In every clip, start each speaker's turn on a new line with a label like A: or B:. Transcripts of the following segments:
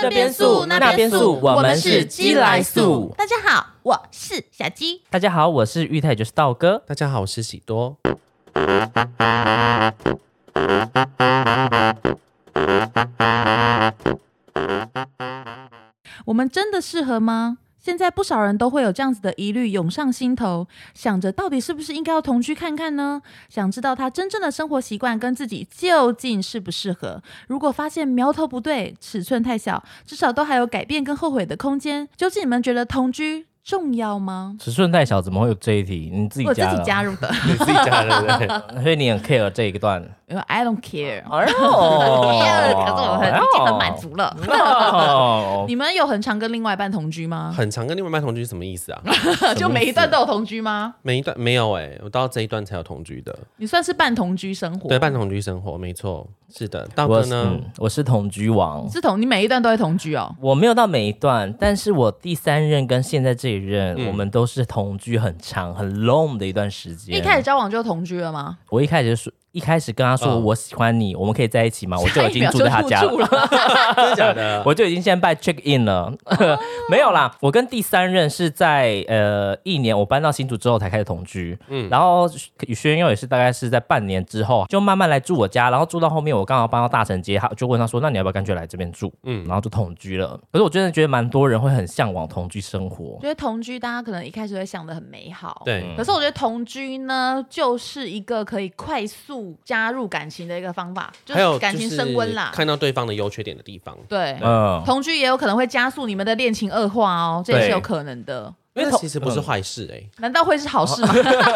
A: 这边素那边素，我们是鸡来素。
B: 大家好，我是小鸡。
A: 大家好，我是玉泰，就是道哥。
C: 大家好，我是喜多。
B: 我们真的适合吗？现在不少人都会有这样子的疑虑涌上心头，想着到底是不是应该要同居看看呢？想知道他真正的生活习惯跟自己究竟适不适合。如果发现苗头不对，尺寸太小，至少都还有改变跟后悔的空间。究竟你们觉得同居？重要吗？
A: 尺寸太小，怎么会有这一题？你自己加，
B: 我自己加入的，
C: 你自己加入的，
A: 所以你很 care 这一段。
B: 因为 I don't care，
A: 哦，
B: 可是我很已经很满足了。你们有很常跟另外一半同居吗？
C: 很常跟另外一半同居什么意思啊？
B: 就每一段都有同居吗？
C: 每一段没有哎，我到这一段才有同居的。
B: 你算是半同居生活？
C: 对，半同居生活，没错，是的。大哥呢？
A: 我是同居王，
B: 是同你每一段都会同居哦。
A: 我没有到每一段，但是我第三任跟现在这一任，我们都是同居很长很 long 的一段时间。
B: 一开始交往就同居了吗？
A: 我一开始是。一开始跟他说我喜欢你，我们可以在一起吗？我就已经住在他家了，
C: 真的假的？
A: 我就已经先拜 check in 了，没有啦。我跟第三任是在呃一年，我搬到新竹之后才开始同居，嗯，然后与轩佑也是大概是在半年之后就慢慢来住我家，然后住到后面我刚好搬到大城街，他就问他说，那你要不要干脆来这边住？嗯，然后就同居了。可是我真的觉得蛮多人会很向往同居生活，
B: 觉得同居大家可能一开始会想的很美好，
C: 对。
B: 可是我觉得同居呢，就是一个可以快速。加入感情的一个方法，就是感情升温啦，
C: 看到对方的优缺点的地方。
B: 对，嗯，同居也有可能会加速你们的恋情恶化哦，这也是有可能的。
C: 因为其实不是坏事哎，
B: 难道会是好事吗？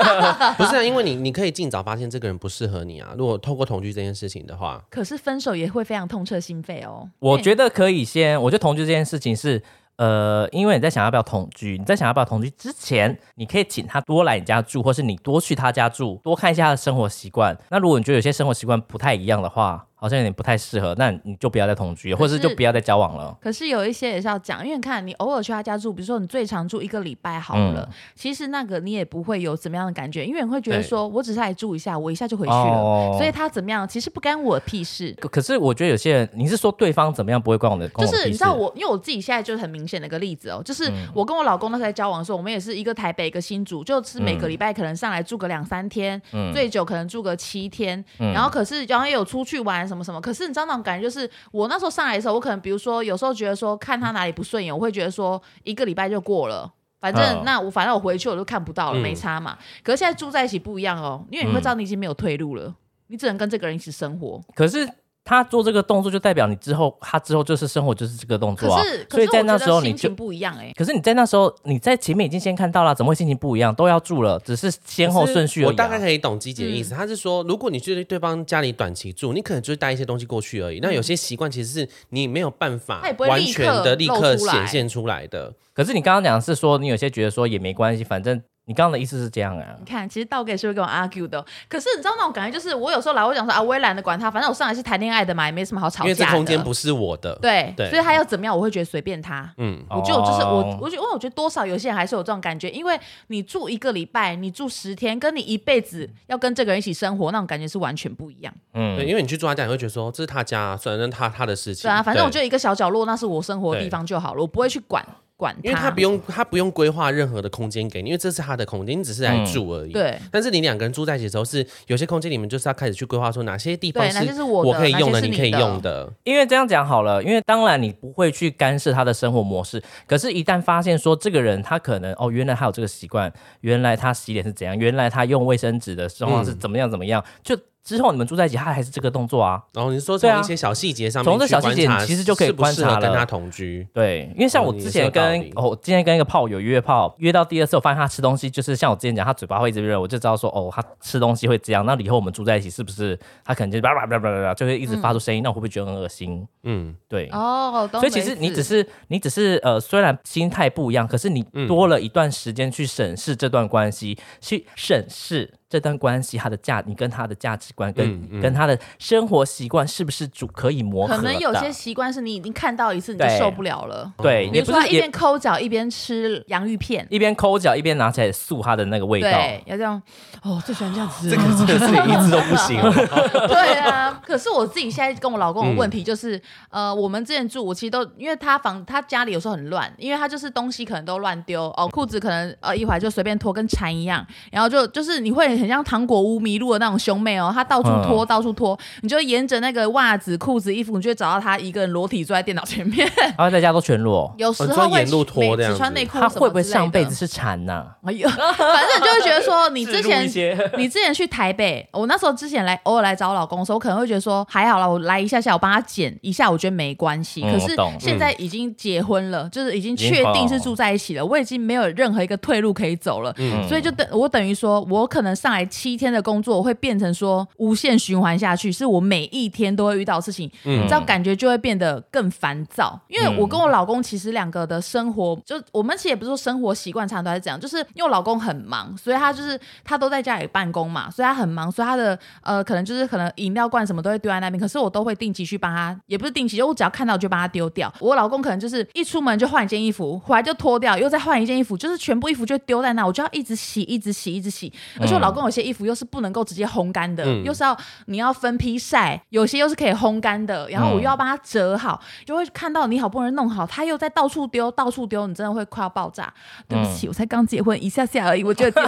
C: 不是啊，因为你你可以尽早发现这个人不适合你啊。如果透过同居这件事情的话，
B: 可是分手也会非常痛彻心扉哦。
A: 我觉得可以先，我觉得同居这件事情是。呃，因为你在想要不要同居，你在想要不要同居之前，你可以请他多来你家住，或是你多去他家住，多看一下他的生活习惯。那如果你觉得有些生活习惯不太一样的话，好像有点不太适合，那你就不要再同居，或者是就不要再交往了。
B: 可是有一些也是要讲，因为看你偶尔去他家住，比如说你最长住一个礼拜好了，其实那个你也不会有怎么样的感觉，因为你会觉得说我只是来住一下，我一下就回去了，所以他怎么样其实不干我的屁事。
A: 可是我觉得有些人，你是说对方怎么样不会关我的？
B: 就是你知道我，因为我自己现在就是很明显的一个例子哦，就是我跟我老公那时候在交往的时候，我们也是一个台北一个新竹，就是每个礼拜可能上来住个两三天，最久可能住个七天，然后可是然后也有出去玩什么什么，可是你知道。那种感觉就是，我那时候上来的时候，我可能比如说有时候觉得说看他哪里不顺眼，我会觉得说一个礼拜就过了，反正那我反正我回去我就看不到了，没差嘛。可是现在住在一起不一样哦，因为你会知道你已经没有退路了，你只能跟这个人一起生活。
A: 可是。他做这个动作就代表你之后，他之后就是生活就是这个动作啊。
B: 可是，
A: 所以在那时候你就
B: 不一样哎。
A: 可是你在那时候你在前面已经先看到了，怎么会心情不一样？都要住了，只是先后顺序而已。
C: 我大概可以懂季姐的意思，他是说，如果你去对方家里短期住，你可能就是带一些东西过去而已。那有些习惯其实是你没有办法完全的立刻显现出来的。
A: 可是你刚刚讲的是说，你有些觉得说也没关系，反正。你刚刚的意思是这样啊？
B: 你看，其实道哥也是会跟我 argue 的。可是你知道那种感觉，就是我有时候来，我讲说啊，我也懒得管他，反正我上来是谈恋爱的嘛，也没什么好吵架的。
C: 因为这空间不是我的。
B: 对对，所以他要怎么样，我会觉得随便他。嗯，我就就是我，我觉得，因为我觉得多少有些人还是有这种感觉，因为你住一个礼拜，你住十天，跟你一辈子要跟这个人一起生活，那种感觉是完全不一样。
C: 嗯，对，因为你去住他家，你会觉得说这是他家，反正他他的事情。
B: 对啊，反正我就一个小角落，那是我生活的地方就好了，我不会去管。管，
C: 因为他不用他不用规划任何的空间给你，因为这是他的空间，你只是来住而已。
B: 对。
C: 但是你两个人住在一起的时候，是有些空间你们就是要开始去规划，说哪些地方
B: 是我
C: 可以用
B: 的，
C: 你可以用的。
A: 因为这样讲好了，因为当然你不会去干涉他的生活模式，可是，一旦发现说这个人他可能哦，原来他有这个习惯，原来他洗脸是怎样，原来他用卫生纸的状况是怎么样怎么样，就。之后你们住在一起，他还是这个动作啊。
C: 然后你说从一些小细节上面，
A: 从这小细节其实就可以观察
C: 跟他同居。
A: 对，因为像我之前跟哦，今天跟一个炮友约炮，约到第二次，我发现他吃东西就是像我之前讲，他嘴巴会一直热，我就知道说哦，他吃东西会这样。那以后我们住在一起，是不是他可能就叭叭叭叭叭就会一直发出声音？那我会不会觉得很恶心？嗯，对。
B: 哦，
A: 所以其实你只是你只是呃，虽然心态不一样，可是你多了一段时间去审视这段关系，去审视。这段关系他的价，你跟他的价值观跟跟他的生活习惯是不是主可以磨合？
B: 可能有些习惯是你已经看到一次你就受不了了。
A: 对，
B: 比如说一边抠脚一边吃洋芋片，
A: 一边抠脚一边拿起来塑他的那个味道。
B: 对，要这样。哦，最喜欢这样子，
C: 这个真的是一直都不行。
B: 对啊，可是我自己现在跟我老公的问题就是，呃，我们之前住，我其实都因为他房他家里有时候很乱，因为他就是东西可能都乱丢哦，裤子可能呃一会儿就随便脱跟蝉一样，然后就就是你会很像糖果屋迷路的那种兄妹哦，他到处脱到处脱，你就沿着那个袜子、裤子、衣服，你就会找到他一个人裸体坐在电脑前面，
A: 然后在家都全裸，
B: 有时候会
C: 只
B: 穿内裤，
A: 他会不会上辈子是蝉呐？
B: 哎呦，反正就会觉得说你之前 你之前去台北，我那时候之前来偶尔来找我老公的时候，我可能会觉得说还好了，我来一下下，我帮他剪一下，我觉得没关系。可是现在已经结婚了，就是已经确定是住在一起了，我已经没有任何一个退路可以走了，所以就等我等于说我可能上来七天的工作会变成说无限循环下去，是我每一天都会遇到事情，你知道感觉就会变得更烦躁。因为我跟我老公其实两个的生活，就我们其实也不是说生活习惯差都是这样，就是因为我老公很忙，所以他就是他都在家里办公嘛，所以他很忙，所以他的呃可能就是可能饮料罐什么都会丢在那边，可是我都会定期去帮他，也不是定期，就我只要看到就帮他丢掉。我老公可能就是一出门就换一件衣服，回来就脱掉，又再换一件衣服，就是全部衣服就丢在那，我就要一直洗，一直洗，一直洗。而且我老公有些衣服又是不能够直接烘干的，又是要你要分批晒，有些又是可以烘干的，然后我又要帮它折好，就会看到你好不容易弄好，他又在到处丢，到处丢，你真的会快要爆炸。对不起，我才刚结婚一下下而已，我觉得。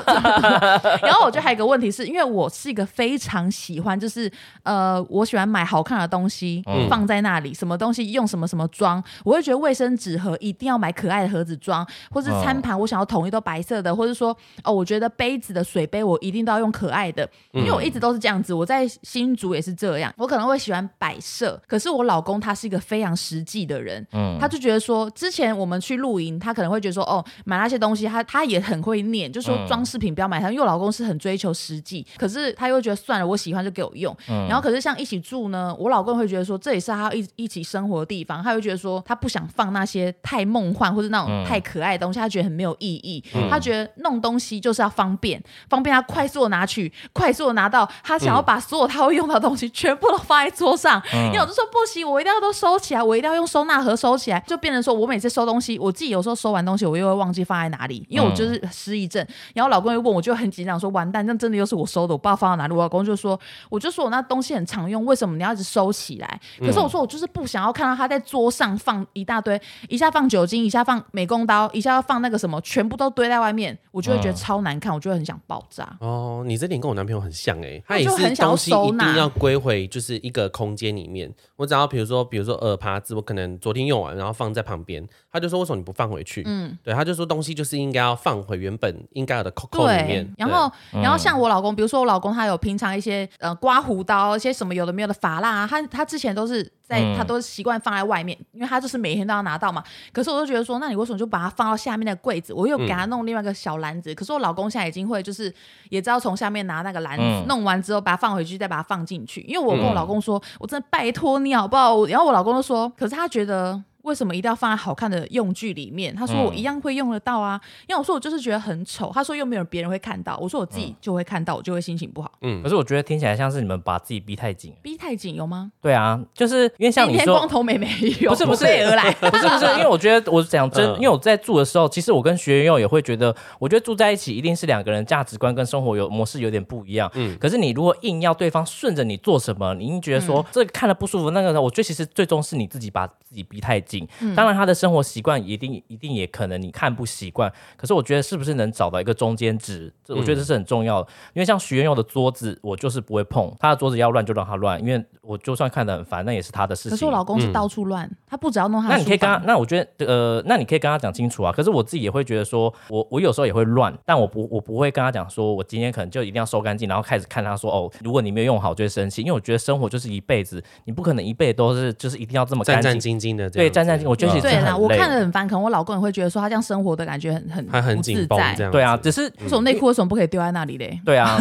B: 然后我觉得还有一个问题是因为我是一个非常喜欢，就是呃，我喜欢买好看的东西放在那里，什么东西用什么什么装，我会觉得卫生纸盒一定要买可爱的盒子装，或是餐盘我想要统一都白色的，或者说哦，我觉得杯子的水杯我一定都要用可爱的，因为我一直都是这样子，我在新竹也是这样，我可能会喜欢摆设，可是我老公他是一个非常实际的人，嗯，他就觉得说之前我们去露营，他可能会觉得说哦，买那些东西他他也很会念，就说装饰品不要买他，因为我老公是很追求实际，可是他又觉得算了，我喜欢就给我用，然后可是像一起住呢，我老公会觉得说这也是他一一起生活的地方，他会觉得说他不想放那些太梦幻或者那种太可爱的东西，他觉得很没有意义，他觉得弄东西就是要方便，方便他快速拿取，快速的拿到，他想要把所有他会用到的东西全部都放在桌上，因为我就说不行，我一定要都收起来，我一定要用收纳盒收起来，就变成说我每次收东西，我自己有时候收完东西，我又会忘记放在哪里，因为我就是失忆症，然后老公又问我，就很紧张，说完蛋，那真的又是我收的，我不知道放到哪里。我老公就说，我就说我那东西很常用，为什么你要一直收起来？可是我说我就是不想要看到他在桌上放一大堆，一下放酒精，一下放美工刀，一下要放那个什么，全部都堆在外面，我就会觉得超难看，我就会很想爆炸。
C: 哦，你这点跟我男朋友很像哎，他也是东西一定要归回就是一个空间里面。我只要比如说比如说耳耙子，我可能昨天用完，然后放在旁边，他就说为什么你不放回去？嗯，对，他就说东西就是应该要放回原本应该有的扣扣里面。
B: 然后然后像我老公，比如说我老公他有平常一些呃刮胡刀，一些什么有的没有的发蜡，他他之前都是。在他都习惯放在外面，因为他就是每天都要拿到嘛。可是我就觉得说，那你为什么就把它放到下面的柜子？我又给他弄另外一个小篮子。可是我老公现在已经会，就是也知道从下面拿那个篮子，弄完之后把它放回去，再把它放进去。因为我跟我老公说，我真的拜托你好不好？然后我老公就说，可是他觉得。为什么一定要放在好看的用具里面？他说我一样会用得到啊。因为我说我就是觉得很丑。他说又没有别人会看到。我说我自己就会看到，我就会心情不好。
A: 嗯，可是我觉得听起来像是你们把自己逼太紧。
B: 逼太紧有吗？
A: 对啊，就是因为像你说
B: 光头妹妹有，
A: 不是不是
B: 而来，
A: 不是 不是，因为我觉得我讲真，因为我在住的时候，其实我跟学员用也会觉得，我觉得住在一起一定是两个人价值观跟生活有模式有点不一样。嗯，可是你如果硬要对方顺着你做什么，你觉得说这个看了不舒服，那个我觉得其实最终是你自己把自己逼太紧。当然他的。生活习惯一定一定也可能你看不习惯，可是我觉得是不是能找到一个中间值，这我觉得这是很重要的。因为像许愿用的桌子，我就是不会碰他的桌子，要乱就让他乱，因为我就算看得很烦，那也是他的事情。
B: 可是我老公是到处乱，他不只要弄他。
A: 那你可以跟他，那我觉得呃，那你可以跟他讲清楚啊。可是我自己也会觉得说，我我有时候也会乱，但我不我不会跟他讲说，我今天可能就一定要收干净，然后开始看他说哦，如果你没有用好就会生气，因为我觉得生活就是一辈子，你不可能一辈子都是就是一定要这么干
C: 战战兢兢的，
A: 对。战战兢兢，我觉得其实
B: 对啦，我看
A: 的
B: 的很烦，可能我老公也会觉得说他这样生活的感觉很很
C: 还很紧绷这样。
A: 对啊，只是
B: 为什么内裤为什么不可以丢在那里嘞？
A: 对啊，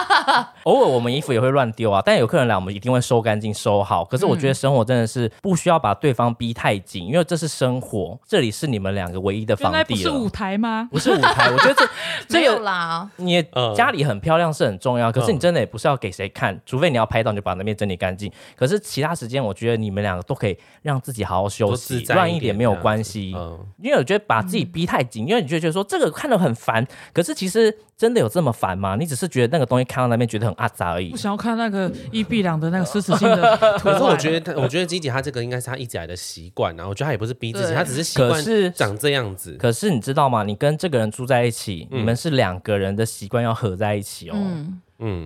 A: 偶尔我们衣服也会乱丢啊，但有客人来，我们一定会收干净收好。可是我觉得生活真的是不需要把对方逼太紧，因为这是生活，这里是你们两个唯一的房地。
B: 不是舞台吗？
A: 不是舞台，我觉得这
B: 这有啦，
A: 你家里很漂亮是很重要，可是你真的也不是要给谁看，除非你要拍到，你就把那边整理干净。可是其他时间，我觉得你们两个都可以让自己好好休息，乱一点没有关系。因为我觉得把自己逼太紧，因为你就觉得说这个看得很烦，可是其实真的有这么烦吗？你只是觉得那个东西看到那边觉得很阿杂而已。
D: 不想要看那个一碧两的那个狮子性的。
C: 可是我觉得，我觉得吉吉他这个应该是他一直来的习惯啊。我觉得他也不是逼自己，他只是习惯是长这样子。
A: 可是你知道吗？你跟这个人住在一起，你们是两个人的习惯要合在一起哦。嗯，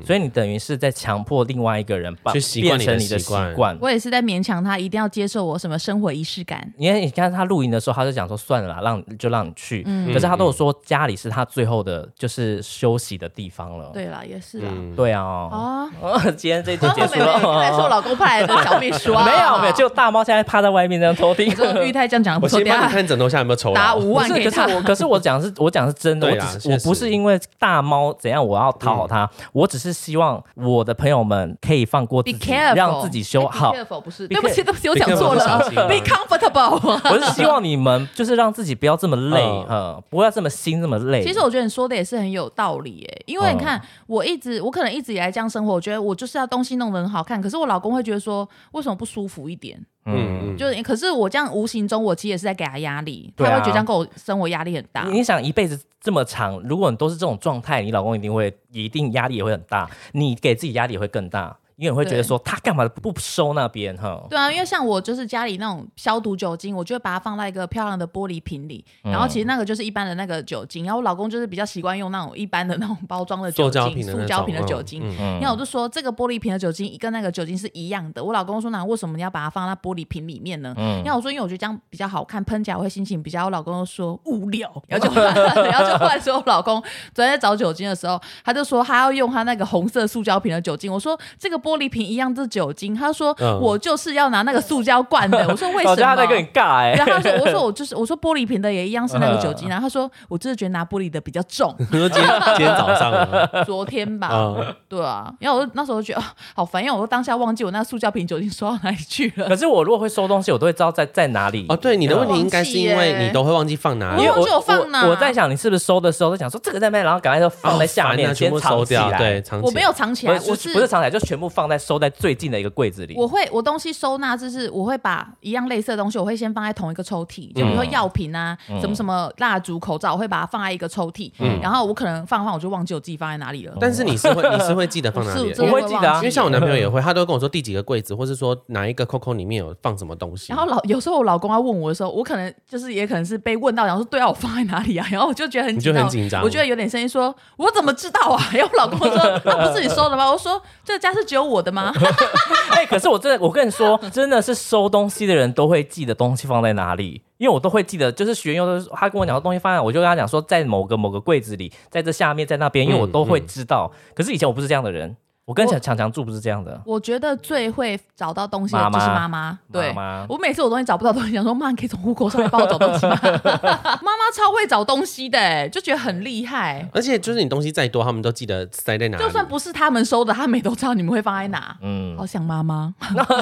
A: 所以你等于是在强迫另外一个人把变成你的习惯。
B: 我也是在勉强他一定要接受我什么生活仪式感。
A: 因为你看他露营的时候，他就讲说算了啦，让就让你去。可是他都有说家里是他最后的，就是休息的地方了。
B: 对啦，也是啊。
A: 对啊。哦。今天这集结束
B: 了。看来是我老公派来的小秘书啊。
A: 没有没有，就大猫现在趴在外面这样偷听。
B: 玉泰这样讲，
C: 我先帮你看枕头下有没有抽。
B: 打五万给他。
A: 可是我可是我讲是，我讲是真的。我只我不是因为大猫怎样，我要讨好他，我只是希望。我的朋友们可以放过自己，让自己修好。
B: 不是，对不起，对不起，我讲错了。Be comfortable。
A: 我是希望你们就是让自己不要这么累，嗯，不要这么心这么累。
B: 其实我觉得你说的也是很有道理，哎，因为你看，我一直，我可能一直以来这样生活，我觉得我就是要东西弄得很好看，可是我老公会觉得说，为什么不舒服一点？嗯，就是，可是我这样无形中，我其实也是在给他压力，他会觉得这样给我生活压力很大。
A: 你想一辈子这么长，如果你都是这种状态，你老公一定会一定压力也会很大，你给自己压力也会更大。因为会觉得说他干嘛不收那边哈？
B: 对啊，因为像我就是家里那种消毒酒精，我就会把它放在一个漂亮的玻璃瓶里，然后其实那个就是一般的那个酒精，然后我老公就是比较习惯用那种一般的那种包装的酒精，塑胶瓶的酒精。然后我就说这个玻璃瓶的酒精跟那个酒精是一样的。我老公说那为什么你要把它放在玻璃瓶里面呢？然后我说因为我觉得这样比较好看，喷起来会心情比较。我老公说无聊，然后就 然后就后来说我老公昨天在找酒精的时候，他就说他要用他那个红色塑胶瓶的酒精。我说这个玻璃瓶一样是。酒精，他说我就是要拿那个塑胶罐的。我说为什么？
A: 他在跟你尬哎。
B: 然后他说我说我就是我说玻璃瓶的也一样是那个酒精。然后他说我就是觉得拿玻璃的比较重。
C: 你说今天今天早上？
B: 昨天吧。对啊。因为我那时候觉得好烦，因为我当下忘记我那个塑胶瓶酒精收到哪里去了。
A: 可是我如果会收东西，我都会知道在在哪里。
C: 哦，对，你的问题应该是因为你都会忘记放哪里。
B: 因为我放哪？
A: 我在想你是不是收的时候在想说这个在那，然后赶快就放在下面，
C: 全部
A: 收
C: 掉。对，藏起来。
B: 我没有藏起来，我
A: 是不是藏起来就全部放在收在最近的一个柜子里。
B: 我会，我东西收纳就是我会把一样类似的东西，我会先放在同一个抽屉，就比如说药品啊，什么什么蜡烛、口罩，我会把它放在一个抽屉。嗯然后我可能放放，我就忘记我自己放在哪里了。
C: 但是你是会，你是会记得放哪里？
B: 我
A: 会记得，
C: 因为像我男朋友也会，他都会跟我说第几个柜子，或是说哪一个扣扣里面有放什么东西。
B: 然后老有时候我老公要问我的时候，我可能就是也可能是被问到，然后说对啊，我放在哪里啊？然后我就觉得很
C: 你就很紧张，
B: 我觉得有点声音说，我怎么知道啊？然后我老公说，那不是你收的吗？我说这个家是只有我的吗？
A: 哎，可是我真的，我跟你说。真的是收东西的人都会记得东西放在哪里，因为我都会记得，就是学优都，他跟我讲说东西放在，我就跟他讲说在某个某个柜子里，在这下面，在那边，因为我都会知道。可是以前我不是这样的人。我跟强强强住不是这样的。
B: 我觉得最会找到东西的就是妈妈。对，我每次我东西找不到东西，想说妈，可以从户口上面帮我找东西吗？妈妈超会找东西的，就觉得很厉害。
C: 而且就是你东西再多，他们都记得塞在哪。
B: 就算不是他们收的，他们也都知道你们会放在哪。嗯，好想妈妈，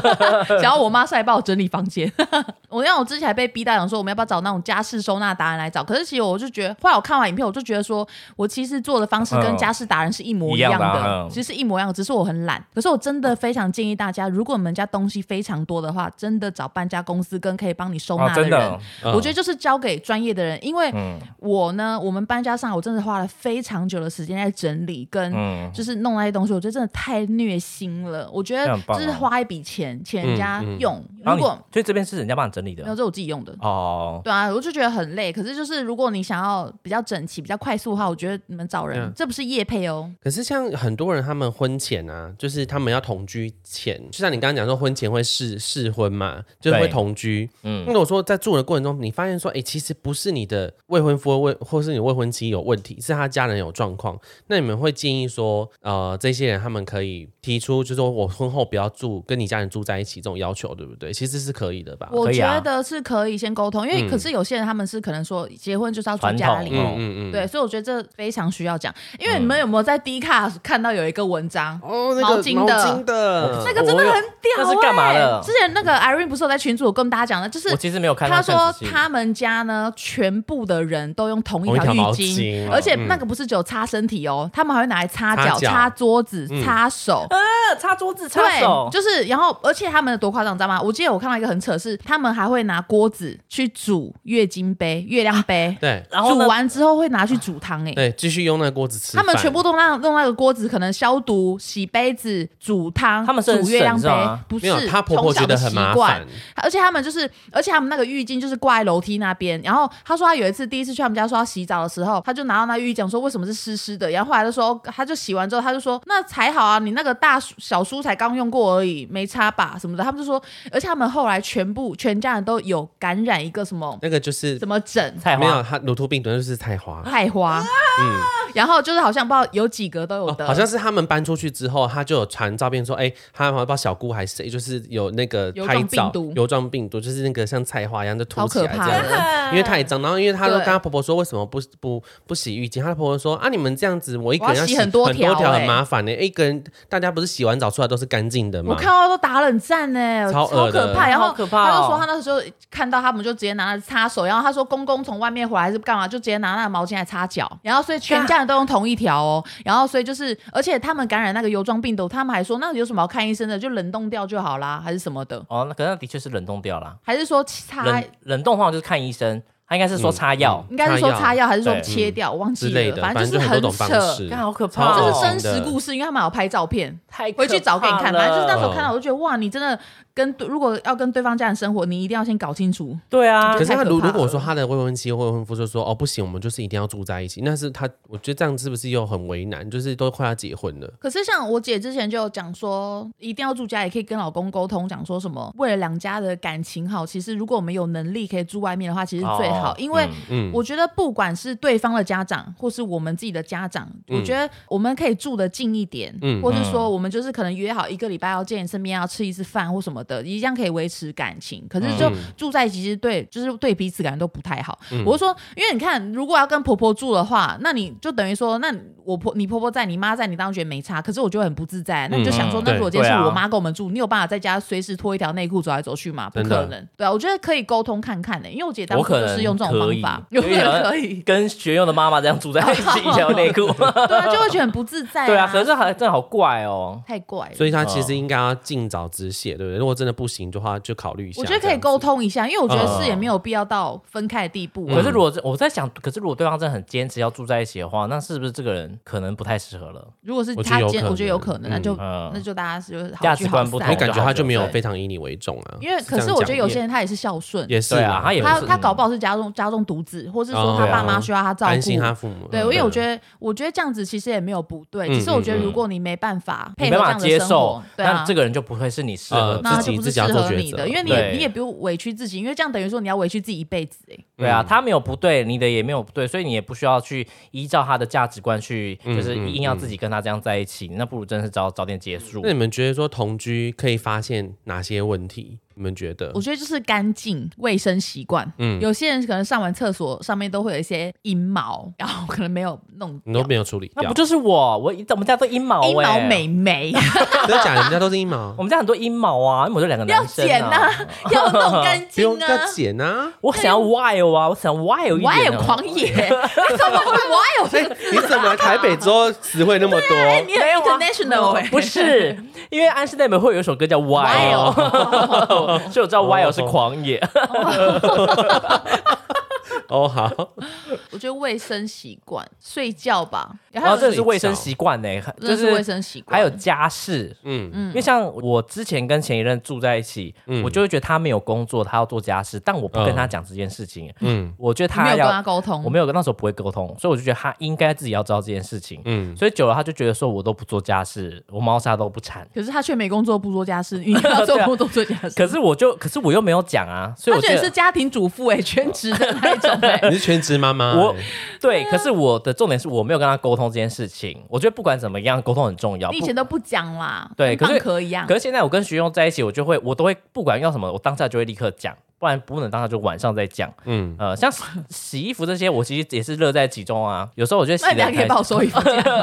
B: 想要我妈上来帮我整理房间。我让我之前还被逼到想说，我们要不要找那种家事收纳达人来找？可是其实我就觉得，后来我看完影片，我就觉得说我其实做的方式跟家事达人是一模一样的，其实是一模一样。只是我很懒，可是我真的非常建议大家，如果你们家东西非常多的话，真的找搬家公司跟可以帮你收纳的人。我觉得就是交给专业的人，因为我呢，我们搬家上我真的花了非常久的时间在整理跟就是弄那些东西，我觉得真的太虐心了。我觉得就是花一笔钱请人家用，如果
A: 所以这边是人家帮你整理的，
B: 没有，这我自己用的哦。对啊，我就觉得很累。可是就是如果你想要比较整齐、比较快速的话，我觉得你们找人，这不是业配哦。
C: 可是像很多人他们婚前啊，就是他们要同居前，就像你刚刚讲说，婚前会试试婚嘛，就是会同居。嗯，那我说在住的过程中，你发现说，哎，其实不是你的未婚夫未或是你未婚妻有问题，是他家人有状况。那你们会建议说，呃，这些人他们可以提出，就是说我婚后不要住跟你家人住在一起这种要求，对不对？其实是可以的吧？
B: 我觉得是可以先沟通，因为可是有些人他们是可能说结婚就是要住家里，嗯嗯嗯，对，所以我觉得这非常需要讲。因为你们有没有在 D 卡看到有一个文章
C: 哦，毛巾
B: 的，那个真的很屌，
A: 那是干嘛的？
B: 之前那个 Irene 不是有在群组跟大家讲的，就是
A: 我其实没有看。
B: 他说他们家呢，全部的人都用同一条浴巾，而且那个不是只有擦身体哦，他们还会拿来擦脚、擦桌子、擦手，
A: 呃，擦桌子、擦手，
B: 就是然后，而且他们多夸张，你知道吗？我记得我看到一个很扯，是他们还会拿锅子去煮月经杯、月亮杯，
C: 对，
B: 然后煮完之后会拿去煮汤，哎，
C: 对，继续用那个锅子吃。
B: 他们全部都那用那个锅子，可能消毒、洗杯子、煮汤。
A: 他们是
B: 煮月亮杯，不
C: 是她婆婆觉得很麻烦，
B: 而且他们就是，而且他们那个浴巾就是挂在楼梯那边。然后他说他有一次第一次去他们家说要洗澡的时候，他就拿到那浴巾说为什么是湿湿的。然后后来就说他就洗完之后他就说那才好啊，你那个大小叔才刚用过而已，没擦吧什么的。他们就说，而且他们后来全部全家人都有感染一个什么，
C: 那个就是
B: 什么疹，
C: 没有他乳头病毒就是菜花，
B: 菜花，嗯，然后就是好像不知道有几个都有的，
C: 好像是他们搬出去之后，他就有传照片说，哎，他不知道小姑还是谁，就是有那个拍照油状病毒，就是那个像菜花一样的凸起来这样，因为太脏。然后因为他说跟他婆婆说为什么不不不洗浴巾，他的婆婆说啊，你们这样子我一个人要洗很多条很麻烦呢，一个人大家不是洗完澡出来都是干净的吗？
B: 我看到都打冷战呢，超可怕。然后
A: 他就
B: 说他那时候看到他们就直接拿来擦手，然后他说公公从外面回来是干嘛，就直接拿那个毛巾来擦脚，然后所以全家人都用同一条哦，然后所以就是，而且他们感染那个油状病毒，他们还说那有什么要看医生的，就冷冻掉就好啦，还是什么的？
A: 哦，那可能的确是冷冻掉了，
B: 还是说擦
A: 冷冷冻的话就是看医生。他应该是说擦药，
B: 应该是说擦药，还是说切掉？我忘记了，反正就是很扯，
A: 好可怕。
B: 这是真实故事，因为他们有拍照片，
A: 回
B: 去找给你看。反正就是那时候看到，我就觉得哇，你真的。跟如果要跟对方家人生活，你一定要先搞清楚。
A: 对啊，
C: 可是他如如果说他的未婚妻或、未婚夫就说哦不行，我们就是一定要住在一起，那是他，我觉得这样是不是又很为难？就是都快要结婚了。
B: 可是像我姐之前就讲说，一定要住家，也可以跟老公沟通，讲说什么为了两家的感情好。其实如果我们有能力可以住外面的话，其实最好，因为我觉得不管是对方的家长或是我们自己的家长，我觉得我们可以住的近一点，或是说我们就是可能约好一个礼拜要见一次面要吃一次饭或什么的，一样可以维。持感情，可是就住在一起，其实对，就是对彼此感觉都不太好。我是说，因为你看，如果要跟婆婆住的话，那你就等于说，那我婆、你婆婆在，你妈在，你当然觉得没差。可是我就很不自在。那你就想说，那如果今天是我妈跟我们住，你有办法在家随时脱一条内裤走来走去吗？不可能。对啊，我觉得可以沟通看看的，因为我姐当时就是用这种方法，有可能可以
A: 跟学用的妈妈这样住在一起，一条内裤。
B: 对啊，就会觉得很不自在。
A: 对啊，可是还真的好怪哦，
B: 太怪。
C: 所以她其实应该要尽早止血，对不对？如果真的不行的话，就考虑一下。
B: 我觉得可以沟通一下，因为我觉得是也没有必要到分开的地步。
A: 可是如果我在想，可是如果对方真的很坚持要住在一起的话，那是不是这个人可能不太适合了？
B: 如果是他坚，我觉得有可能，那就那就大家是
A: 价值观不同，
C: 我感觉他就没有非常以你为重啊。
B: 因为可是我觉得有些人他也是孝顺，
C: 也是
A: 啊，他也
B: 他他搞不好是家中家中独子，或是说他爸妈需要他照顾，
C: 担心他父母。
B: 对，因为我觉得我觉得这样子其实也没有不对，只是我觉得如果你没办法
A: 没办法接受，那这个人就不会是你适合
B: 自
C: 己
B: 自
C: 己要做
B: 你的，因为你你也不用委屈自己。因为这样等于说你要委屈自己一辈子哎，
A: 对啊，他没有不对，你的也没有不对，所以你也不需要去依照他的价值观去，就是硬要自己跟他这样在一起，那不如真的是早早点结束。
C: 那你们觉得说同居可以发现哪些问题？你们觉得？
B: 我觉得就是干净卫生习惯。嗯，有些人可能上完厕所上面都会有一些阴毛，然后可能没有弄，
C: 你都没有处理。
A: 那不就是我？我我们家都阴毛，
B: 阴毛美眉。
C: 真的假的？你们家都是阴毛？
A: 我们家很多阴毛啊，因为我就两个男生。
B: 要剪啊，要弄干净
C: 啊，要剪啊。
A: 我想要 wild 啊，我想 wild 一
B: 点。wild 狂野，怎么会 wild？
C: 你怎么台北之后词汇那么多？
B: 没有 international，
A: 不是，因为安室奈美会有一首歌叫 wild。所以我知道 Y 友是狂野。
C: 哦，好，
B: 我觉觉得卫生习惯，睡觉吧。
A: 然后这是卫生习惯呢，
B: 就是卫生习惯，
A: 还有家事。嗯嗯，因为像我之前跟前一任住在一起，我就会觉得他没有工作，他要做家事，但我不跟他讲这件事情。嗯，我觉得他
B: 要跟他沟通，
A: 我没有那时候不会沟通，所以我就觉得他应该自己要知道这件事情。嗯，所以久了他就觉得说我都不做家事，我猫砂都不铲。
B: 可是他却没工作不做家事，你 要做工作做家事。
A: 可是我就，可是我又没有讲啊，所以我觉得
B: 是家庭主妇哎，全职的那种哎。
C: 你是全职妈妈？
A: 我对，可是我的重点是我没有跟他沟通这件事情。我觉得不管怎么样，沟通很重要。
B: 你以前都不讲啦，
A: 对，可是
B: 可以啊。
A: 可是现在我跟徐勇在一起，我就会，我都会不管要什么，我当下就会立刻讲。不然不能当下就晚上再讲，嗯呃，像洗衣服这些，我其实也是乐在其中啊。有时候我觉得洗
B: 的，可以帮我收衣服，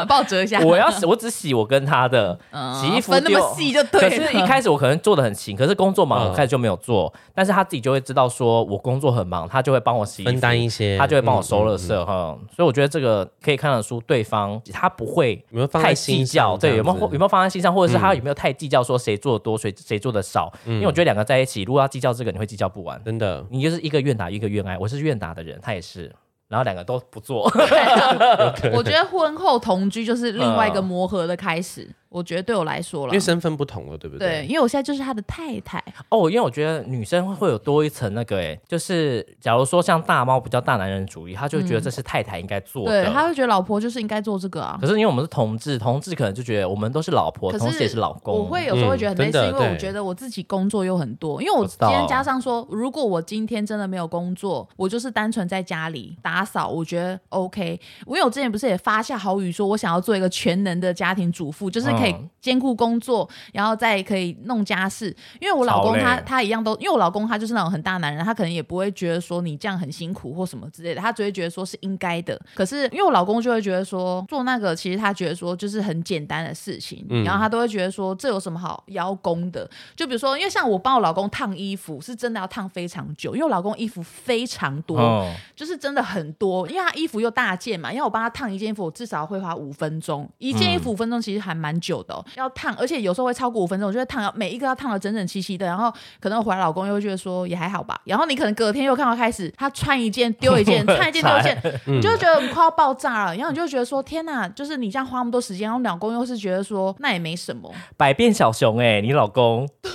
B: 帮我折一下。
A: 我要洗，我只洗我跟他的 洗衣服，
B: 分那么细就对。
A: 可是一开始我可能做的很勤，可是工作忙，我开始就没有做。但是他自己就会知道说我工作很忙，他就会帮我洗
C: 分担一些，
A: 他就会帮我收垃圾哈。所以我觉得这个可以看得出对方他不会太计较，对有没有有没有放在心上，或者是他有没有太计较说谁做的多，谁谁做的少。因为我觉得两个在一起，如果要计较这个，你会计较不完，
C: 真的
A: 你。就是一个愿打一个愿挨，我是愿打的人，他也是。然后两个都不做，
B: 我觉得婚后同居就是另外一个磨合的开始。我觉得对我来说了，
C: 因为身份不同了，对不
B: 对？对，因为我现在就是他的太太。
A: 哦，因为我觉得女生会有多一层那个，哎，就是假如说像大猫比较大男人主义，他就觉得这是太太应该做
B: 的，对，他会觉得老婆就是应该做这个啊。
A: 可是因为我们是同志，同志可能就觉得我们都是老婆，同时也是老公。
B: 我会有时候会觉得很累，是因为我觉得我自己工作又很多，因为我今天加上说，如果我今天真的没有工作，我就是单纯在家里打扫，我觉得。OK，因为我之前不是也发下好语，说我想要做一个全能的家庭主妇，就是可以兼顾工作，然后再可以弄家事。因为我老公他他一样都，因为我老公他就是那种很大男人，他可能也不会觉得说你这样很辛苦或什么之类的，他只会觉得说是应该的。可是因为我老公就会觉得说做那个其实他觉得说就是很简单的事情，然后他都会觉得说这有什么好邀功的？就比如说，因为像我帮我老公烫衣服，是真的要烫非常久，因为我老公衣服非常多，就是真的很多，因为他衣服。又大件嘛，因为我帮他烫一件衣服，我至少会花五分钟。一件衣服五分钟其实还蛮久的，要烫，而且有时候会超过五分钟。我觉得烫要每一个要烫的整整齐齐的，然后可能回来老公又会觉得说也还好吧。然后你可能隔天又看到开始他穿一件丢一件，穿一件丢一件，你就觉得快要爆炸了。然后你就觉得说天哪，就是你这样花那么多时间，然后老公又是觉得说那也没什么，
A: 百变小熊哎，你老公
B: 对。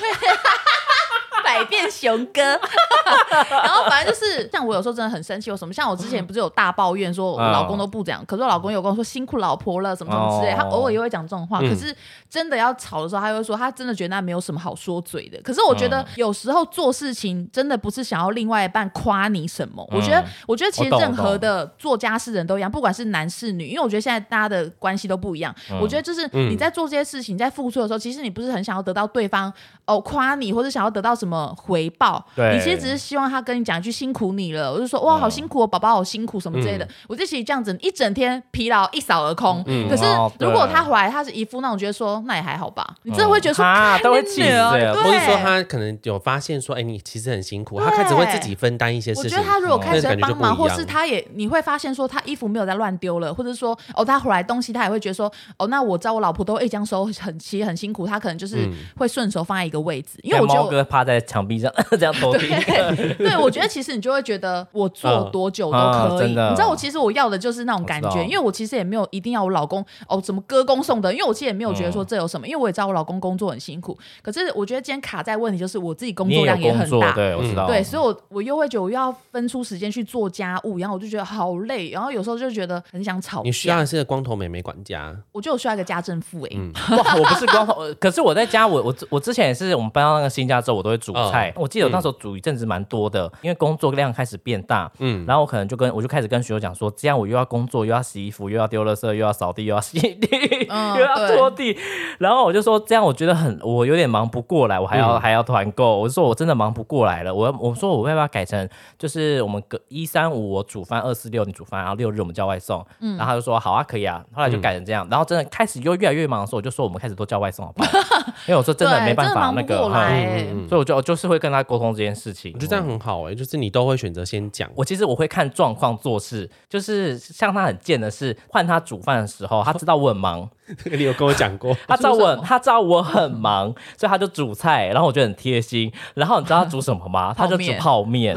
B: 百变熊哥，然后反正就是像我有时候真的很生气，有什么像我之前不是有大抱怨说我老公都不讲，可是我老公有跟我说辛苦老婆了什么什么之类，他偶尔也会讲这种话。可是真的要吵的时候，他会说他真的觉得那没有什么好说嘴的。可是我觉得有时候做事情真的不是想要另外一半夸你什么。我觉得，我觉得其实任何的做家事人都一样，不管是男是女，因为我觉得现在大家的关系都不一样。我觉得就是你在做这些事情，在付出的时候，其实你不是很想要得到对方哦夸你，或者想要得到什么。回报，你其实只是希望他跟你讲一句辛苦你了，我就说哇好辛苦哦，宝宝好辛苦什么之类的。我就其实这样子一整天疲劳一扫而空。可是如果他回来，他是一副那种觉得说那也还好吧，你真的会觉得说
A: 他都会气死。
C: 或者说他可能有发现说，哎，你其实很辛苦，他开始会自己分担一些事情。我
B: 觉得他如果开始帮忙，或是他也你会发现说他衣服没有在乱丢了，或者说哦他回来东西他也会觉得说哦那我知道我老婆都会这样收，很其实很辛苦，他可能就是会顺手放在一个位置，因为我觉得
A: 趴在墙壁上。这样偷听，
B: 对，我觉得其实你就会觉得我做多久都可以。你知道我其实我要的就是那种感觉，因为我其实也没有一定要我老公哦怎么歌功颂德，因为我其实也没有觉得说这有什么，因为我也知道我老公工作很辛苦。可是我觉得今天卡在问题就是我自己工作量也很大，
A: 对，我知道，
B: 对，所以我我又会觉得我又要分出时间去做家务，然后我就觉得好累，然后有时候就觉得很想吵。
C: 你需要的是个光头美眉管家，
B: 我觉得我需要一个家政妇哎，
A: 哇，我不是光头，可是我在家我我我之前也是我们搬到那个新家之后，我都会煮菜，我记得我那时候煮一阵子。蛮多的，因为工作量开始变大，嗯，然后我可能就跟我就开始跟学友讲说，这样我又要工作，又要洗衣服，又要丢垃圾，又要扫地，又要洗地，又要拖地，然后我就说这样我觉得很，我有点忙不过来，我还要还要团购，我就说我真的忙不过来了，我我说我要不要改成就是我们隔一三五我煮饭，二四六你煮饭，然后六日我们叫外送，嗯，然后他就说好啊，可以啊，后来就改成这样，然后真的开始又越来越忙的时候，我就说我们开始都叫外送好不好？因为我说真的没办法那个，
B: 所
A: 以我就就是会跟他沟通这件事情。
C: 我觉得这样很好哎，就是你都会选择先讲。
A: 我其实我会看状况做事，就是像他很贱的是，换他煮饭的时候，他知道我很忙。
C: 你有跟我讲过，
A: 他知道我，他知道我很忙，所以他就煮菜，然后我觉得很贴心。然后你知道他煮什么吗？他就煮泡面。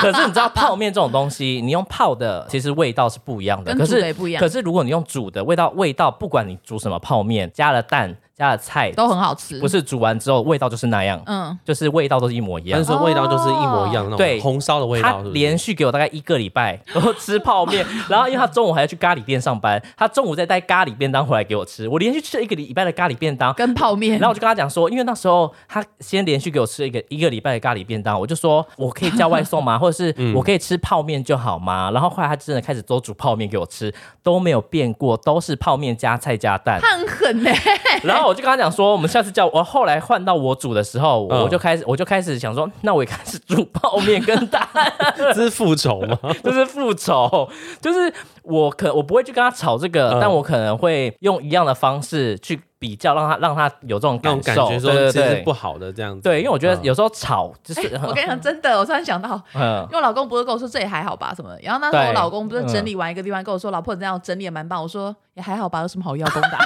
A: 可是你知道泡面这种东西，你用泡的，其实味道是不一样的。
B: 可是不一样。
A: 可是如果你用煮的，味道味道，不管你煮什么泡面，加了蛋。加的菜
B: 都很好吃，
A: 不是煮完之后味道就是那样，嗯，就是味道都是一模一样，
C: 但是味道就是一模一样那种红烧的味道。
A: 他连续给我大概一个礼拜 然后吃泡面，然后因为他中午还要去咖喱店上班，他中午再带咖喱便当回来给我吃。我连续吃了一个礼拜的咖喱便当
B: 跟泡面，
A: 然后我就跟他讲说，因为那时候他先连续给我吃一个一个礼拜的咖喱便当，我就说我可以叫外送吗？或者是我可以吃泡面就好吗？然后后来他真的开始都煮泡面给我吃，都没有变过，都是泡面加菜加蛋，
B: 他很狠呢。
A: 然后我就跟他讲说，我们。下次叫我后来换到我煮的时候，我就开始我就开始想说，那我也开始煮泡面跟蛋，
C: 这是复仇吗？
A: 这是复仇，就是我可我不会去跟他吵这个，但我可能会用一样的方式去。比较让他让他有这种感受，
C: 对对对，不好的这样子。
A: 对，因为我觉得有时候吵就是，
B: 我跟你讲真的，我突然想到，嗯因为我老公不是跟我说这也还好吧什么，然后那时候我老公不是整理完一个地方跟我说，老婆你这样整理也蛮棒，我说也还好吧，有什么好邀功的？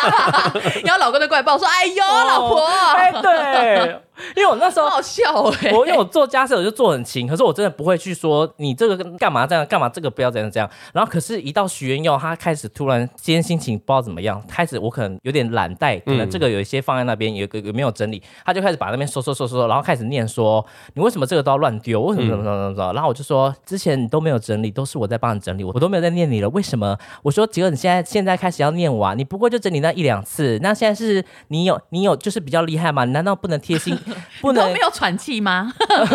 B: 然后老公就过来抱我说，哎呦老婆，
A: 哎对。因为我那时候
B: 好笑哎，
A: 我因为我做家事我就做很勤，可是我真的不会去说你这个干嘛这样干嘛这个不要这样这样。然后可是，一到许愿用，他开始突然今天心情不知道怎么样，开始我可能有点懒怠，可能这个有一些放在那边有个有没有整理，他就开始把那边收收收收，然后开始念说你为什么这个都要乱丢？为什么怎么怎么怎么？然后我就说之前你都没有整理，都是我在帮你整理，我我都没有在念你了，为什么？我说杰哥你现在现在开始要念我啊，你不过就整理那一两次，那现在是你有你有就是比较厉害嘛？你难道不能贴心？不能
B: 没有喘气吗？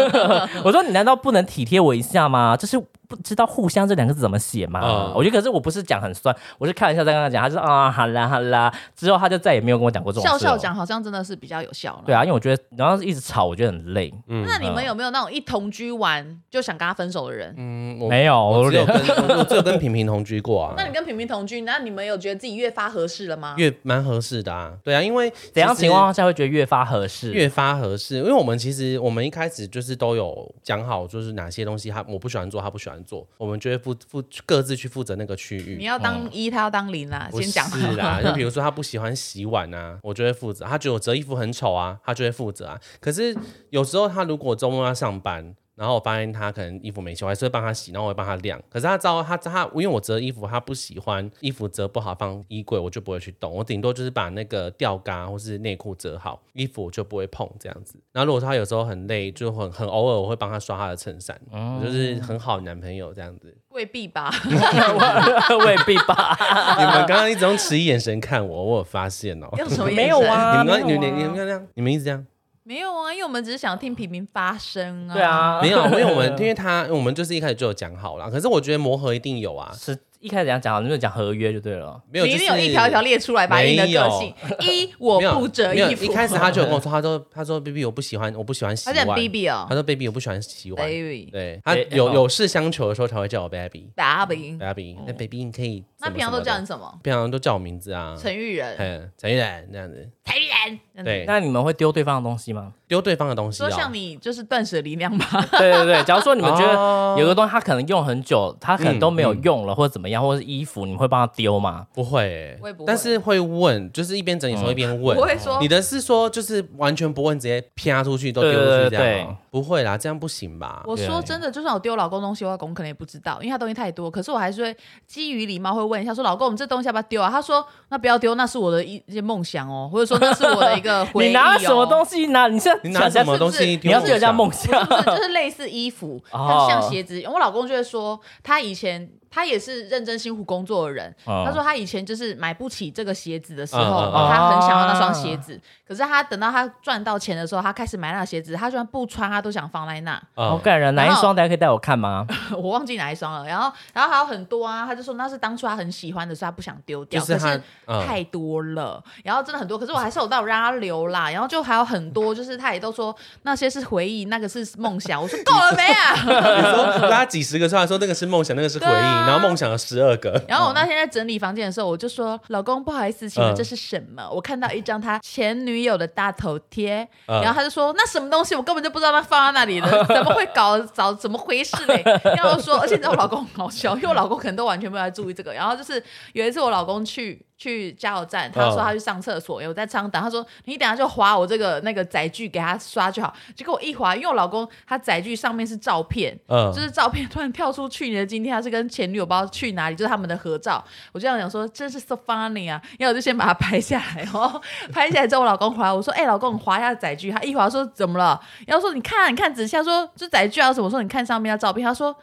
A: 我说你难道不能体贴我一下吗？这是。不知道“互相”这两个字怎么写吗？我觉得可是我不是讲很酸，我是开玩笑在跟他讲。他说啊，好啦好啦，之后他就再也没有跟我讲过这种。
B: 笑笑讲好像真的是比较有效了。
A: 对啊，因为我觉得然后一直吵，我觉得很累。
B: 嗯，那你们有没有那种一同居完就想跟他分手的人？
A: 嗯，没有，
C: 我只有跟我只有跟平平同居过啊。
B: 那你跟平平同居，那你们有觉得自己越发合适了吗？
C: 越蛮合适的啊。对啊，因为
A: 怎样情况下会觉得越发合适？
C: 越发合适，因为我们其实我们一开始就是都有讲好，就是哪些东西他我不喜欢做，他不喜欢做，我们就会。负负各自去负责那个区域，
B: 你要当一，他要当零啦。先讲
C: 是啦，就比如说他不喜欢洗碗啊，我就会负责；他觉得我折衣服很丑啊，他就会负责啊。可是有时候他如果周末要上班。然后我发现他可能衣服没洗，我还是会帮他洗，然后我会帮他晾。可是他知道他他，因为我折衣服，他不喜欢衣服折不好放衣柜，我就不会去动。我顶多就是把那个吊嘎或是内裤折好，衣服我就不会碰这样子。然后如果他有时候很累，就很很偶尔我会帮他刷他的衬衫，就是很好男朋友这样子。
B: 未必吧，
A: 未必吧。
C: 你们刚刚一直用迟疑眼神看我，我有发现哦。
A: 没有啊，
C: 你们你们你们这样，你们一直这样。
B: 没有啊，因为我们只是想听平平发声啊。
A: 对啊，
C: 没有，因为我们因为他，我们就是一开始就有讲好了。可是我觉得磨合一定有啊。
A: 是。一开始讲讲好，就是讲合约就对了，
C: 没有，
B: 一定有一条一条列出来吧？你的个性，一我不折衣服。
C: 一开始他就有跟我说，他说他说 baby 我不喜欢，我不喜欢洗碗。
B: baby 哦，
C: 他说 baby 我不喜欢洗碗。baby，对他有有事相求的时候才会叫我 baby。
B: baby
C: baby，那 baby 你可以。
B: 那平常都叫你什么？
C: 平常都叫我名字啊。
B: 陈玉仁，
C: 嗯，陈玉仁这样子。
B: 陈玉仁，
C: 对。
A: 那你们会丢对方的东西吗？
C: 丢对方的东西，
B: 说像你就是断舍离那样吧。
A: 对对对，假如说你们觉得有个东西他可能用很久，他可能都没有用了，或者怎么样，或者是衣服。你们会帮他丢吗？
C: 不会，但是会问，就是一边整理的时候一边问。
B: 不会说，
C: 你的是说就是完全不问，直接啪出去都丢出去这样不会啦，这样不行吧？
B: 我说真的，就算我丢老公东西，我老公可能也不知道，因为他东西太多。可是我还是会基于礼貌会问一下，说老公，我们这东西要不要丢啊？他说那不要丢，那是我的一些梦想哦，或者说那是我的一个回忆。
A: 你拿什么东西拿？你是
C: 你拿什么东西？
A: 你要有这样梦想？
B: 就是类似衣服，像鞋子。我老公就会说，他以前。他也是认真辛苦工作的人。他说他以前就是买不起这个鞋子的时候，他很想要那双鞋子。可是他等到他赚到钱的时候，他开始买那鞋子。他就算不穿，他都想放在那。
A: 好感人，哪一双大家可以带我看吗？
B: 我忘记哪一双了。然后，然后还有很多啊。他就说那是当初他很喜欢的，所以他不想丢掉。可是太多了，然后真的很多。可是我还是有到让他留啦。然后就还有很多，就是他也都说那些是回忆，那个是梦想。我说够了没啊？
C: 你说拉几十个出来说那个是梦想，那个是回忆。然后梦想了十二个。
B: 然后我那天在整理房间的时候，我就说：“老公，不好意思，请问这是什么？”我看到一张他前女友的大头贴，然后他就说：“那什么东西？我根本就不知道他放在那里了，怎么会搞找怎么回事嘞？”然后说，而且你知道我老公很好笑，因为我老公可能都完全没有在注意这个。然后就是有一次我老公去。去加油站，他说他去上厕所，有在仓等。他说你等下就划我这个那个载具给他刷就好。结果我一划，因为我老公他载具上面是照片，嗯，就是照片突然跳出去年的今天，他是跟前女友不知道去哪里，就是他们的合照。我这样讲说，真是 so funny 啊！然后我就先把它拍下来，然 后拍下来之后，我老公回来，我说哎，老公你划一下载具。他一划说怎么了？然后说你看，你看仔细，他说这载具啊什么？我说你看上面的照片，他说。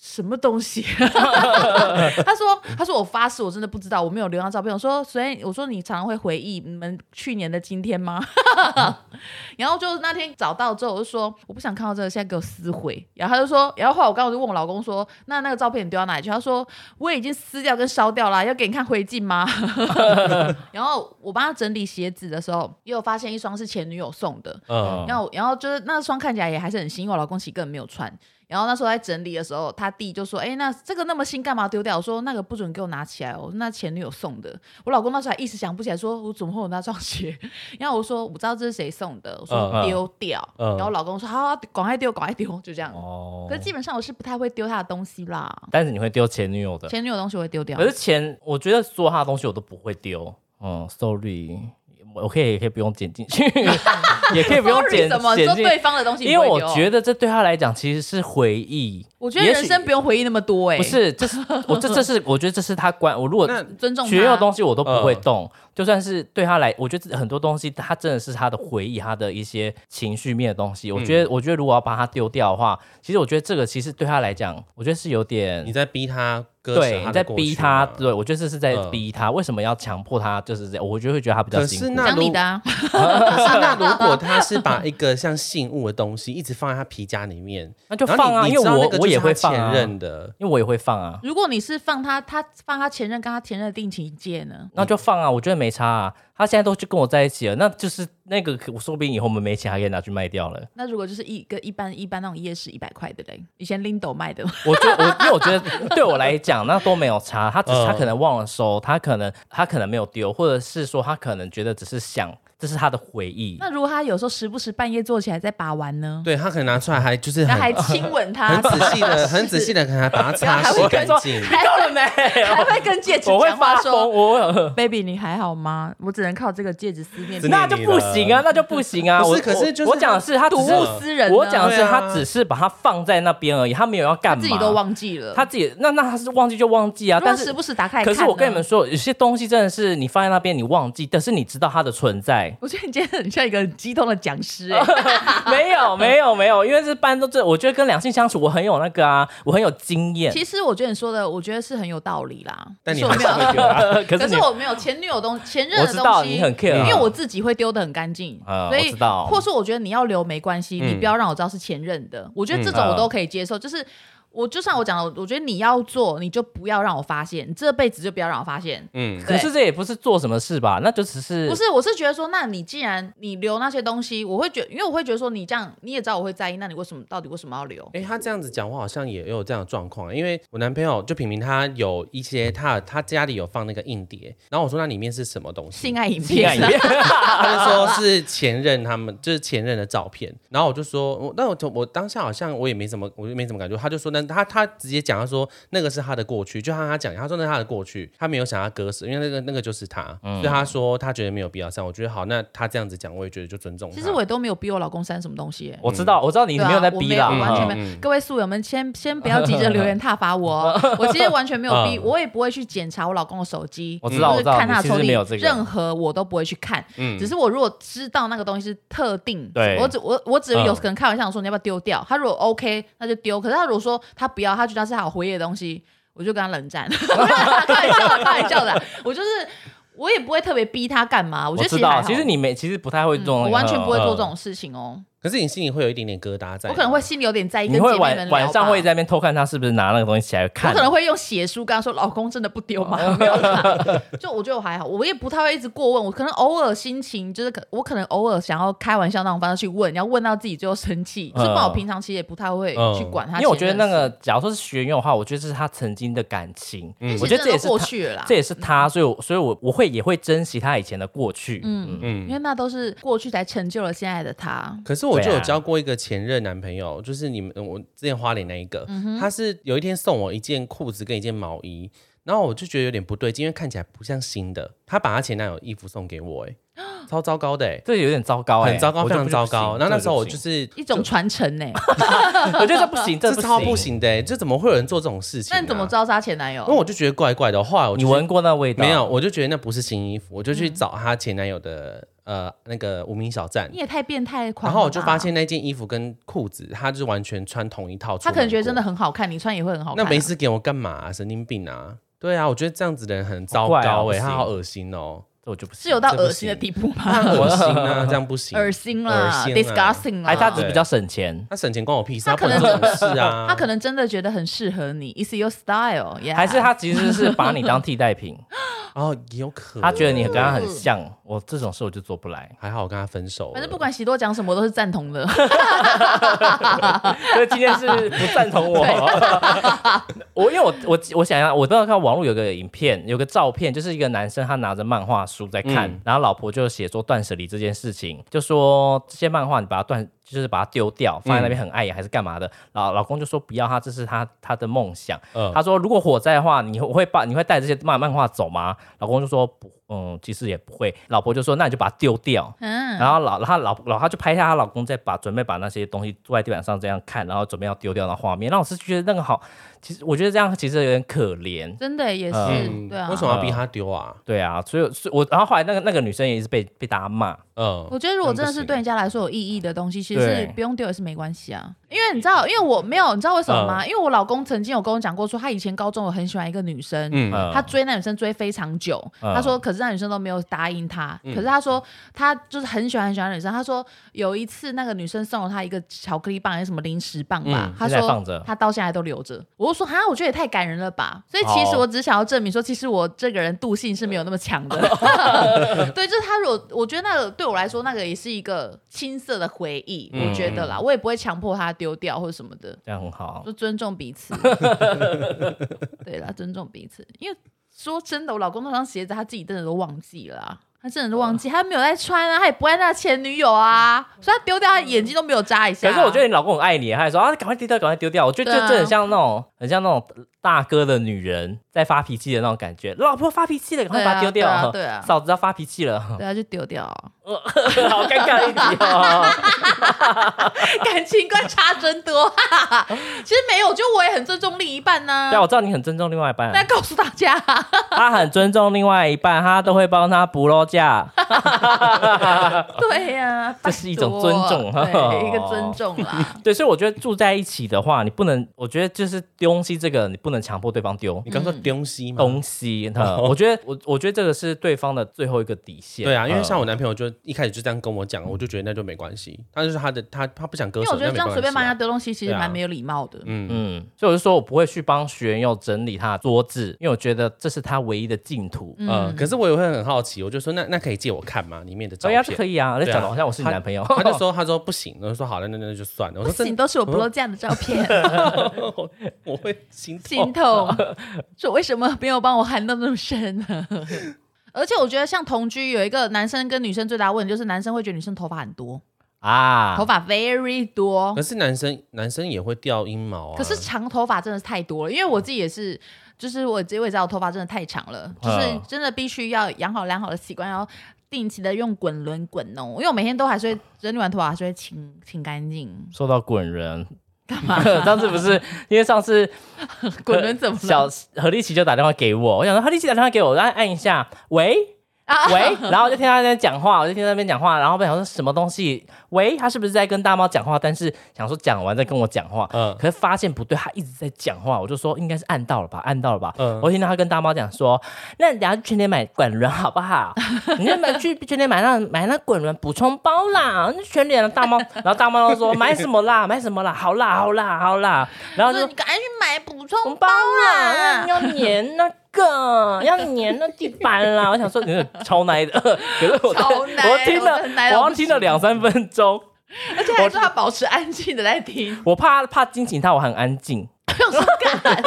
B: 什么东西？他说：“他说我发誓，我真的不知道，我没有留张照片。”我说：“所以我说你常常会回忆你们去年的今天吗？” 然后就那天找到之后，我就说：“我不想看到这个，现在给我撕毁。”然后他就说：“然后后来我刚刚就问我老公说：‘那那个照片你丢到哪里去？’他说：‘我已经撕掉跟烧掉了，要给你看灰烬吗？’ 然后我帮他整理鞋子的时候，也有发现一双是前女友送的。嗯，然后然后就是那双看起来也还是很新，因为我老公其实根本没有穿。”然后那时候在整理的时候，他弟就说：“哎，那这个那么新，干嘛丢掉？”我说：“那个不准给我拿起来哦，那前女友送的。”我老公那时候还一时想不起来，说：“我怎么会有那双鞋？” 然后我说：“我不知道这是谁送的。”我说：“丢掉。”然后老公说：“好，赶快丢，赶快丢。”就这样。哦。可是基本上我是不太会丢他的东西啦。
A: 但是你会丢前女友的？
B: 前女友东西我会丢掉。
A: 可是前，我觉得所有他的东西我都不会丢。嗯，sorry。我可以也可以不用剪进去，也可以不用 剪剪
B: 进对方的东西，
A: 因为我觉得这对他来讲其实是回忆。
B: 我觉得人生不用回忆那么多哎，
A: 不是，这是我这这是我觉得这是他关我如果
B: 尊重
A: 学的东西我都不会动，就算是对他来，我觉得很多东西他真的是他的回忆，他的一些情绪面的东西。我觉得我觉得如果要把它丢掉的话，其实我觉得这个其实对他来讲，我觉得是有点
C: 你在逼他。
A: 对，你在逼他，对我觉得这是在逼他。为什么要强迫他？就是这样，我觉得会觉得他比较辛苦。
B: 讲你的。
C: 可是那如果他是把一个像信物的东西一直放在他皮夹里面，
A: 那就放啊，因为我我也会放
C: 前任的，
A: 因为我也会放啊。
B: 如果你是放他，他放他前任跟他前任的定情戒呢？
A: 那就放啊，我觉得没差啊。他现在都去跟我在一起了，那就是那个，我说不定以后我们没钱还可以拿去卖掉了。
B: 那如果就是一个一般一般那种夜市一百块的嘞，以前 Lindo 卖的，
A: 我觉得我因为我觉得 对我来讲那都没有差，他只是他可能忘了收，他可能他可能没有丢，或者是说他可能觉得只是想。这是他的回忆。
B: 那如果他有时候时不时半夜坐起来在把玩呢？
C: 对他可能拿出来还就是
B: 还亲吻 他，
C: 很仔细的、很仔细的可能把它 擦拭干净。
B: 够
A: 了没？
B: 还会跟戒指讲话说：“
A: 我
B: baby 你还好吗？我只能靠这个戒指思念。”
A: 那就不行啊，那就不行啊！
C: 不是，可是就是
A: 我讲的是他
B: 睹物思人。
A: 我讲的是他只是把它放在那边而已，他没有要干嘛，
B: 自己都忘记了。
A: 他自己那那他是忘记就忘记啊，但是
B: 时不时打开。
A: 可是我跟你们说，有些东西真的是你放在那边你忘记，但是你知道它的存在。
B: 我觉得你今天很。像一个很激动的讲师 哎，
A: 没有没有没有，因为这班都这，我觉得跟两性相处，我很有那个啊，我很有经验。
B: 其实我觉得你说的，我觉得是很有道理啦。
C: 但你没有
B: 可是我没有前女友东前任的
A: 东西，你很 care，
B: 因为我自己会丢的很干净，所以或是我觉得你要留没关系，你不要让我知道是前任的，我觉得这种我都可以接受，就是。我就像我讲的，我觉得你要做，你就不要让我发现，你这辈子就不要让我发现。
A: 嗯，可是这也不是做什么事吧？那就只是
B: 不是？我是觉得说，那你既然你留那些东西，我会觉，因为我会觉得说，你这样你也知道我会在意，那你为什么到底为什么要留？
C: 哎，他这样子讲话好像也有这样的状况，因为我男朋友就平平他有一些他他家里有放那个硬碟，然后我说那里面是什么东西？
B: 性爱影片，
C: 他就说是前任他们就是前任的照片，然后我就说，我那我我当下好像我也没什么，我就没什么感觉，他就说那他他直接。讲他说那个是他的过去，就像他讲，他说那是他的过去，他没有想要割舍，因为那个那个就是他，所以他说他觉得没有必要删。我觉得好，那他这样子讲，我也觉得就尊重。
B: 其实我也都没有逼我老公删什么东西。
A: 我知道，我知道你没有在逼啦，
B: 完全没有。各位宿友们，先先不要急着留言挞伐我，我其实完全没有逼，我也不会去检查我老公的手机，
A: 我知道，我知道，
B: 看他的
A: 抽屉，
B: 任何我都不会去看。嗯，只是我如果知道那个东西是特定，
A: 对，
B: 我只我我只有可能开玩笑说你要不要丢掉，他如果 OK 那就丢，可是他如果说他不要，他觉得是好回忆的东西。我就跟他冷战，开玩笑的，开玩笑的。我就是，我也不会特别逼他干嘛。我觉得
A: 其实其实你没，其实不太会做，
B: 我完全不会做这种事情哦。
C: 可是你心里会有一点点疙瘩在。
B: 我可能会心里有点在意。
A: 你会晚晚上会在那边偷看他是不是拿那个东西起来看？
B: 我可能会用写书跟他说：“老公真的不丢吗？”没有。就我觉得我还好，我也不太会一直过问。我可能偶尔心情就是可，我可能偶尔想要开玩笑那种方式去问，要问到自己最后生气。是不我平常其实也不太会去管他。
A: 因为我觉得那个，假如说是学员的话，我觉得这是他曾经的感情。
B: 嗯，
A: 我觉得这也是
B: 过去了，
A: 这也是他，所以所以我我会也会珍惜他以前的过去。
B: 嗯嗯，因为那都是过去才成就了现在的他。
C: 可是我就有交过一个。前任男朋友就是你们，我之前花莲那一个，他是有一天送我一件裤子跟一件毛衣，然后我就觉得有点不对劲，因为看起来不像新的。他把他前男友衣服送给我，哎，超糟糕的，哎，
A: 这有点糟糕，
C: 很糟糕，非常糟糕。然后那时候我就是
B: 一种传承呢，
A: 我觉得这不行，这
C: 超不行的，这怎么会有人做这种事情？
B: 那你怎么知道他前男友？
C: 因为我就觉得怪怪的，后来我
A: 你闻过那味道
C: 没有？我就觉得那不是新衣服，我就去找他前男友的。呃，那个无名小站，
B: 你也太变态狂。
C: 然后我就发现那件衣服跟裤子，他就完全穿同一套。
B: 他可能觉得真的很好看，你穿也会很好看。
C: 那没事给我干嘛？神经病啊！对啊，我觉得这样子的人很糟糕哎，他好恶心哦。
A: 这我就不
B: 是有到恶心的地步吗？
C: 恶心啊，这样不行，
B: 恶心了，disgusting 了。
A: 哎，他只是比较省钱，
C: 他省钱关我屁事。他
B: 可能
C: 是啊，
B: 他可能真的觉得很适合你，is your style，
A: 还是他其实是把你当替代品。
C: 哦，有可能
A: 他觉得你跟他很像，我这种事我就做不来。
C: 还好我跟他分手。
B: 反正不管喜多讲什么，我都是赞同的。
A: 所以今天是不赞同我。我因为我我我想要，我都要看网络有个影片，有个照片，就是一个男生他拿着漫画书在看，然后老婆就写说断舍离这件事情，就说这些漫画你把它断。就是把它丢掉，放在那边很碍眼，还是干嘛的？老老公就说不要，他这是他他的梦想。他说如果火灾的话，你会把你会带这些漫漫画走吗？老公就说不。嗯，其实也不会。老婆就说：“那你就把它丢掉。”嗯，然后老他老老他就拍下他老公在把准备把那些东西坐在地板上这样看，然后准备要丢掉的画面。那我是觉得那个好，其实我觉得这样其实有点可怜。
B: 真的也是，对啊。
C: 为什么要逼他丢啊？
A: 对啊，所以，我然后后来那个那个女生也是被被大家骂。
B: 嗯，我觉得如果真的是对人家来说有意义的东西，其实不用丢也是没关系啊。因为你知道，因为我没有，你知道为什么吗？因为我老公曾经有跟我讲过，说他以前高中有很喜欢一个女生，嗯，他追那女生追非常久。他说，可是那女生都没有答应他。可是他说，他就是很喜欢很喜欢女生。他说有一次那个女生送了他一个巧克力棒还是什么零食棒吧，他说他到现在都留着。我就说，哈，我觉得也太感人了吧。所以其实我只想要证明说，其实我这个人惰性是没有那么强的。对，就是他如果我觉得那个对我来说，那个也是一个青涩的回忆。我觉得啦，我也不会强迫他。丢掉或者什么的，
A: 这样很好，
B: 就尊重彼此。对啦，尊重彼此。因为说真的，我老公那双鞋子他自己真的都忘记了。他真的都忘记，他没有在穿啊，他也不爱那前女友啊，所以他丢掉，他眼睛都没有眨一下。
A: 可是我觉得你老公很爱你，他还说啊，赶快丢掉，赶快丢掉。我觉得就很像那种，很像那种大哥的女人在发脾气的那种感觉。老婆发脾气了，赶快把它丢掉。
B: 对啊，
A: 嫂子要发脾气了，
B: 对啊，就丢掉。
A: 好尴尬一题哦，
B: 感情观差真多。其实没有，就我也很尊重另一半呢。
A: 对，我知道你很尊重另外一半。
B: 那告诉大家，
A: 他很尊重另外一半，他都会帮他补漏价。
B: 对呀，
A: 这是一种尊重，
B: 对，一个尊重啦。
A: 对，所以我觉得住在一起的话，你不能，我觉得就是丢东西这个，你不能强迫对方丢。
C: 你刚说丢东西吗？
A: 东西，我觉得我我觉得这个是对方的最后一个底线。
C: 对啊，因为像我男朋友就。一开始就这样跟我讲，我就觉得那就没关系。他就是他的，他他不想割
B: 手。因为我觉得这样随便帮人家丢东西，其实蛮没有礼貌的。
A: 嗯嗯，所以我就说我不会去帮学员要整理他的桌子，因为我觉得这是他唯一的净土。
C: 嗯，可是我也会很好奇，我就说那那可以借我看吗？里面的照片
A: 可以啊，那讲的好像我是你男朋友。
C: 他就说他说不行，我就说好了，那那就算了。我说
B: 你都是我不露这样的照片，
C: 我会心
B: 心痛。说为什么没有帮我含到那么深呢？而且我觉得像同居有一个男生跟女生最大问题就是男生会觉得女生头发很多啊，头发 very 多。
C: 可是男生男生也会掉阴毛啊。
B: 可是长头发真的是太多了，因为我自己也是，就是我自己也知道我头发真的太长了，就是真的必须要养好良好的习惯，要定期的用滚轮滚弄，因为我每天都还是会整理完头发还是会清清干净。
A: 说到滚轮。
B: 干嘛？
A: 上次不是因为上次
B: 滚轮怎么
A: 小何立奇就打电话给我，我想说何立奇打电话给我，然后按一下，喂，喂，然后我就听他在那边讲话，我就听他那边讲话，然后我想说什么东西？喂，他是不是在跟大猫讲话？但是想说讲完再跟我讲话，嗯，可是发现不对，他一直在讲话，我就说应该是按到了吧，按到了吧，嗯，我听到他跟大猫讲说，那你等下去全年买滚轮好不好？你要买去全年买那买那滚轮补充包啦，那全年的大猫，然后大猫说买什么啦？买什么啦？好啦好啦好啦，然后
B: 就你赶紧去买补充包啦，
A: 要粘那。个要粘那地板啦！我想说，你超奶的，可是我我听了，我刚听了两三分钟，
B: 而且还是他保持安静的在听。
A: 我怕怕惊醒他，我很安静。
B: 有什么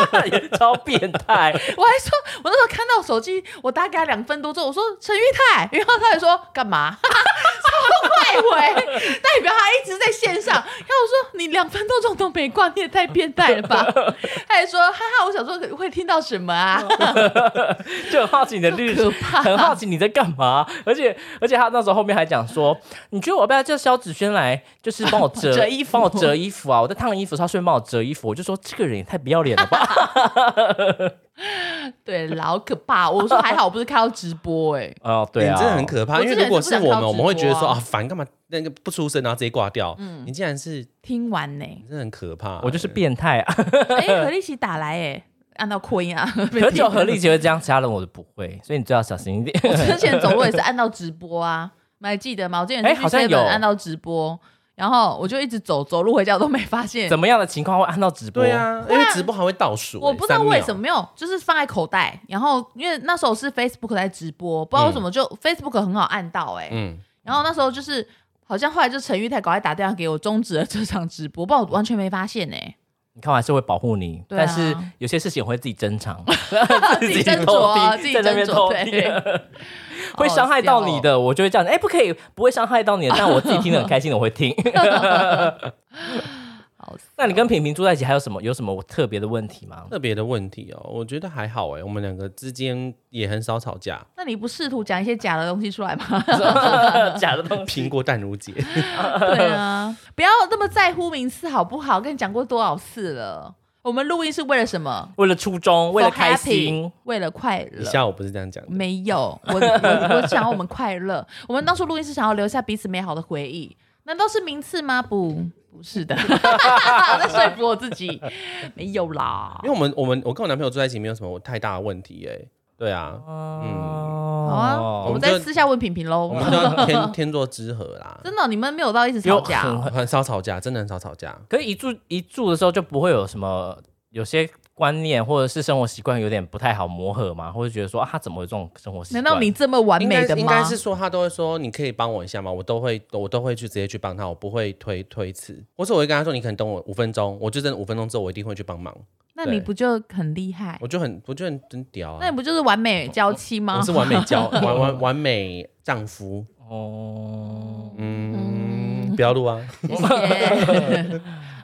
B: 干？
A: 也超变态！
B: 我还说，我那时候看到手机，我大概两分多之后，我说陈玉泰，然后他还说干嘛？超快回，代表他一直在线上。然后我说你两分多钟都没挂，你也太变态了吧？他还说哈哈，我想说会听到什么啊？
A: 就很好奇你的律师，很好奇你在干嘛？而且而且他那时候后面还讲说，你觉得我要不要叫肖子轩来，就是帮我 折
B: 衣服，
A: 帮我折衣服啊？我在烫衣服，他顺便帮我折衣服，我就说这个人也。太不要脸了吧！
B: 对，老可怕。我说还好，我不是看到直播哎。
A: 哦，对啊，
C: 真的很可怕。因为如果是我们，我们会觉得说啊，烦干嘛？那个不出声，然后直接挂掉。嗯，你竟然是
B: 听完呢，
C: 真的很可怕。
A: 我就是变态啊！
B: 哎，何立奇打来哎，按到扩音啊。
A: 很久何立奇会这样，其他人我都不会，所以你最好小心一点。
B: 我之前走路也是按到直播啊，你还记得吗？我之前哎，
A: 好像有
B: 按到直播。然后我就一直走，走路回家我都没发现。
A: 怎么样的情况会按到直播？
C: 对啊，因为直播还会倒数。
B: 我不知道为什么没有，就是放在口袋。然后因为那时候是 Facebook 在直播，不知道为什么就 Facebook 很好按到哎。嗯。然后那时候就是好像后来就陈玉泰赶快打电话给我终止了这场直播，不然我完全没发现呢。
A: 你看我还是会保护你，但是有些事情我会自己珍藏，
B: 自己斟酌，自己斟酌。
A: 会伤害到你的，我就会这样。哎，不可以，不会伤害到你的，但我自己听得很开心的，我会听。好，那你跟平平住在一起，还有什么有什么特别的问题吗？
C: 特别的问题哦，我觉得还好哎，我们两个之间也很少吵架。
B: 那你不试图讲一些假的东西出来吗？
A: 假的东
C: 西，苹果淡如姐。
B: 对啊，不要那么在乎名次好不好？跟你讲过多少次了。我们录音是为了什么？
A: 为了初衷，为了开心，
B: 为了快乐。
C: 下午不是这样讲的。
B: 没有，我我我想要我们快乐。我们当初录音是想要留下彼此美好的回忆。难道是名次吗？不，不是的。我在说服我自己，没有啦。
C: 因为我们我们我跟我男朋友住在一起，没有什么太大的问题哎。对啊，
B: 嗯，好啊，我们再私下问平平喽。
C: 我们就天天作之合啦。
B: 真的，你们没有到一直吵架，
C: 很少吵架，真的很少吵架。
A: 可是一住一住的时候就不会有什么有些观念或者是生活习惯有点不太好磨合嘛，或者觉得说啊，他怎么有这种生活习惯？
B: 难道你这么完美的吗？
C: 应该是说他都会说你可以帮我一下吗？我都会我都会去直接去帮他，我不会推推辞，或者我会跟他说你可能等我五分钟，我就真的五分钟之后我一定会去帮忙。
B: 那你不就很厉害？
C: 我就很，我就很真屌啊！
B: 那你不就是完美娇妻吗？
C: 我是完美娇，完完完美丈夫哦。嗯，不要录啊！
B: 谢谢，我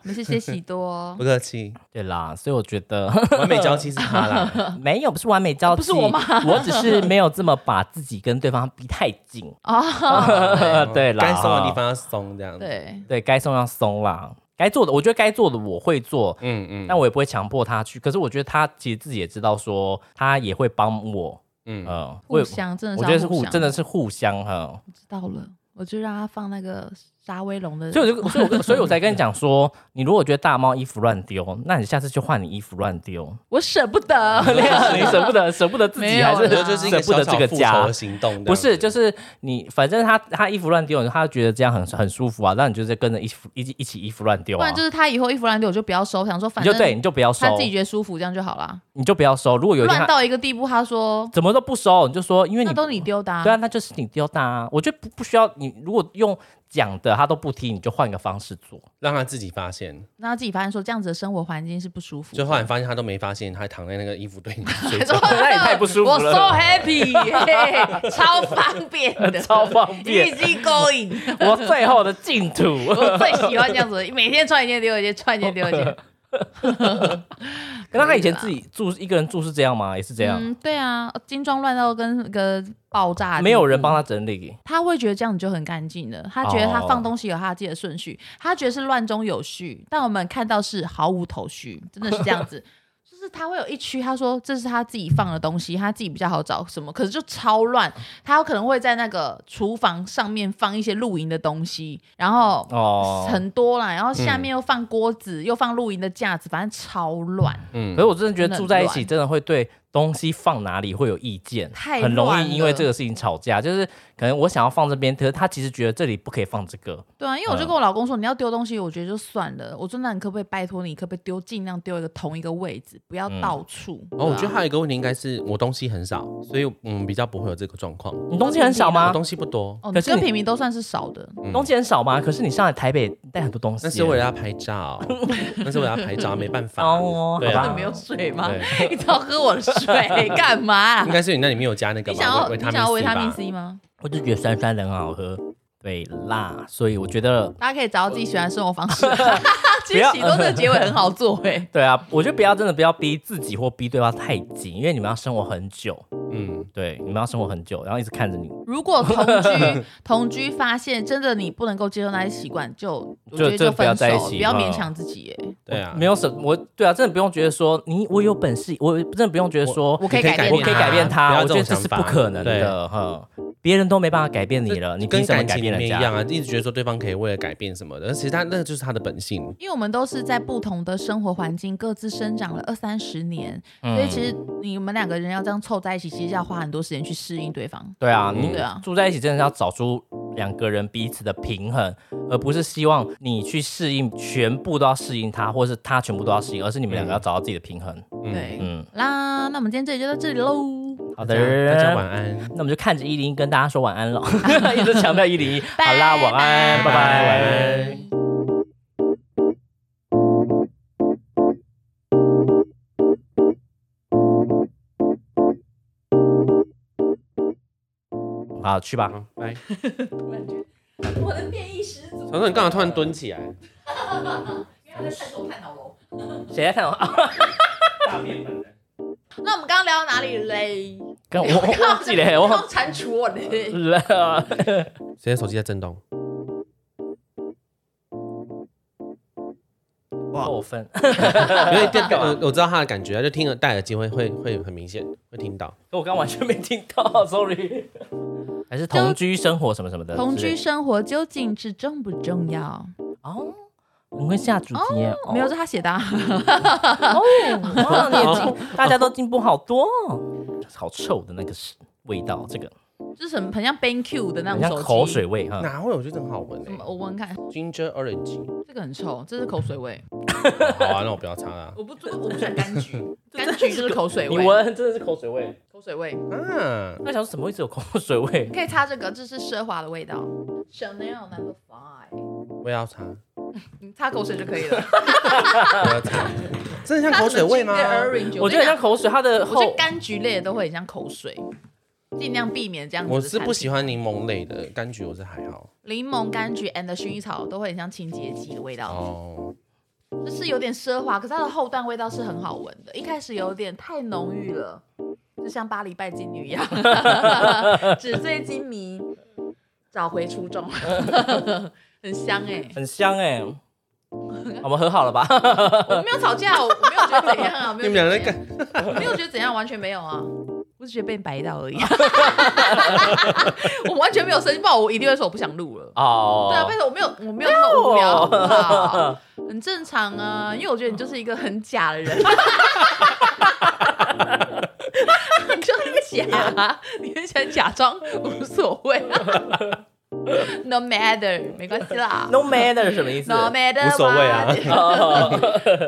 B: 们谢谢喜多，
C: 不客气。
A: 对啦，所以我觉得
C: 完美交妻是他啦，
A: 没有，不是完美交妻，
B: 不是我吗？
A: 我只是没有这么把自己跟对方逼太紧啊。对啦，
C: 该松的地方要松，这样
B: 对
A: 对，该松要松啦。该做的，我觉得该做的我会做，嗯嗯，但我也不会强迫他去。可是我觉得他其实自己也知道，说他也会帮我，嗯
B: 嗯，互相真的，
A: 我觉得是互，真的是互相哈。
B: 知道了，我就让他放那个。沙威龙的，
A: 所以我就，所以我，所以我才跟你讲说，你如果觉得大猫衣服乱丢，那你下次就换你衣服乱丢。
B: 我舍不得，
A: 你舍不得，舍不得自己，还是
C: 就是舍
A: 不得这个家
C: 行动？
A: 不是，就是你，反正他他衣服乱丢，他觉得这样很很舒服啊，那你就是跟着衣服一一起衣服乱丢。
B: 不然就是他以后衣服乱丢，我就不要收，想说反
A: 正就对，你就不要收，
B: 他自己觉得舒服，这样就好了。
A: 你就不要收，如果有
B: 乱到一个地步，他说
A: 怎么都不收，你就说因为你
B: 都你丢的，
A: 对啊，那就是你丢的啊。我觉得不不需要你，如果用。讲的他都不听，你就换个方式做，
C: 让他自己发现，
B: 让他自己发现说这样子的生活环境是不舒服。
C: 就后来发现他都没发现，他还躺在那个衣服堆里睡
A: 觉，那也太不舒服了。
B: 我 so happy，超方便的，
A: 超方便
B: ，easy going，
A: 我最后的净土。
B: 我最喜欢这样子，每天穿一件丢一件，穿一件丢一件。
A: 跟他以前自己住一个人住是这样吗？也是这样。嗯，
B: 对啊，精装乱到跟个爆炸，
A: 没有人帮他整理。
B: 他会觉得这样子就很干净了。他觉得他放东西有他自己的顺序，他觉得是乱中有序。但我们看到是毫无头绪，真的是这样子。就是他会有一区，他说这是他自己放的东西，他自己比较好找什么，可是就超乱。他有可能会在那个厨房上面放一些露营的东西，然后哦很多啦，然后下面又放锅子，又放露营的架子，反正超乱。
A: 嗯，可是我真的觉得住在一起真的会对。东西放哪里会有意见，很容易因为这个事情吵架。就是可能我想要放这边，可是他其实觉得这里不可以放这个。
B: 对啊，因为我就跟我老公说，你要丢东西，我觉得就算了。我说那你可不可以拜托你，可不可以丢尽量丢一个同一个位置，不要到处。
C: 哦，我觉得还有一个问题应该是我东西很少，所以嗯比较不会有这个状况。
A: 你东西很少吗？
C: 我东西不多，
B: 可是跟平民都算是少的。
A: 东西很少吗？可是你上来台北带很多东西，
C: 那是为了要拍照，那是为了要拍照，没办法。
B: 哦，对啊，没有水吗？你只要喝我的水干嘛？
C: 应该是你那里面有加那个
B: 你想要你想要维他命 C 吗？
A: 我就觉得酸酸的很好喝，对辣，所以我觉得
B: 大家可以找到自己喜欢的生活方式。其实喜多的结尾很好做哎。
A: 对啊，我觉得不要真的不要逼自己或逼对方太紧，因为你们要生活很久。嗯，对，你们要生活很久，然后一直看着你。
B: 如果同居同居发现真的你不能够接受那些习惯，就我觉得就分手，不要勉强自己哎。
C: 对啊，
A: 没有什我对啊，真的不用觉得说你我有本事，我真的不用觉得说
B: 我可以改变，
A: 我可以改变他，我觉得这是不可能的哈。别人都没办法改变你了，你
C: 跟
A: 感情里
C: 面一样啊，一直觉得说对方可以为了改变什么的，其实他那个就是他的本性。
B: 因为我们都是在不同的生活环境各自生长了二三十年，所以其实你们两个人要这样凑在一起，其实要花很多时间去适应对方。
A: 对啊，你住在一起真的是要找出两个人彼此的平衡，而不是希望你去适应全部都要适应他，或者是他全部都要适应，而是你们两个要找到自己的平衡。
B: 对，嗯，啦，那我们今天这里就到这里喽。
A: 好的，
C: 大家晚安。
A: 那我们就看着一零一跟大家说晚安了，一直强调一零一。好啦，晚安，拜拜，晚安。好，去吧，
C: 拜。
B: 我的变异十足。
C: 小说，你刚刚突然蹲起来。
B: 因为在探头探脑
A: 喽。谁在探头？大面粉的。
B: 那我们刚刚聊到哪里嘞？
A: 刚我 忘记了，我
B: 蟾蜍我嘞。
C: 谁的手机在震动？
A: 过分。
C: 因为电我我知道他的感觉，就听了戴耳机会会会很明显会听到。
A: 可我刚完全没听到，sorry。还是同居生活什么什么的。
B: 同居生活究竟是重不重要？哦。
A: 你会下主题？
B: 没有，是他写的。
A: 哦，大家都进步好多，好臭的那个是味道，这个
B: 是什么？很像 BenQ 的那种，
A: 像口水味哈。
C: 哪会？我觉得很好闻。
B: 我闻看
C: ，Ginger Orange，
B: 这个很臭，这是口水味。
C: 好啊，那我不要擦了。
B: 我不做，我不喜欢柑橘，柑橘就是口水味。
A: 你闻，真的是口水味，
B: 口水味。
A: 嗯，那想什么会有口水味？
B: 可以擦这个，这是奢华的味道，Chanel Number Five。
C: 我要擦。
B: 你 擦口水就可以了。
C: 真的像口水味吗？
A: 我觉得像口水，它的
B: 我觉得柑橘类的都会很像口水，尽量避免这样子。
C: 我是不喜欢柠檬类的柑橘，我是还好。
B: 柠檬、柑橘 and 薰衣草都会很像清洁剂的味道。哦，就是有点奢华，可是它的后段味道是很好闻的。一开始有点太浓郁了，就像巴黎拜金女一样，纸醉金迷，找回初衷。很香哎，
A: 很香哎，我们和好了吧？
B: 我们没有吵架，我没有觉得怎样啊，
C: 你们两个干，
B: 没有觉得怎样，完全没有啊，我只觉得被白到而已。我完全没有生气，不然我一定会说我不想录了。哦，对啊，为什么我没有，我没有那么无聊，很正常啊，因为我觉得你就是一个很假的人，你就很假，你很喜欢假装无所谓。No matter，没关系啦。
A: No matter 什么意思
B: ？No matter，
C: 无所谓啊。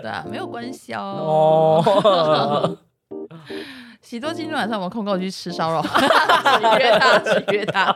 B: 对啊，没有关系哦。喜多今天晚上我们空跟我去吃烧肉，约他，约他。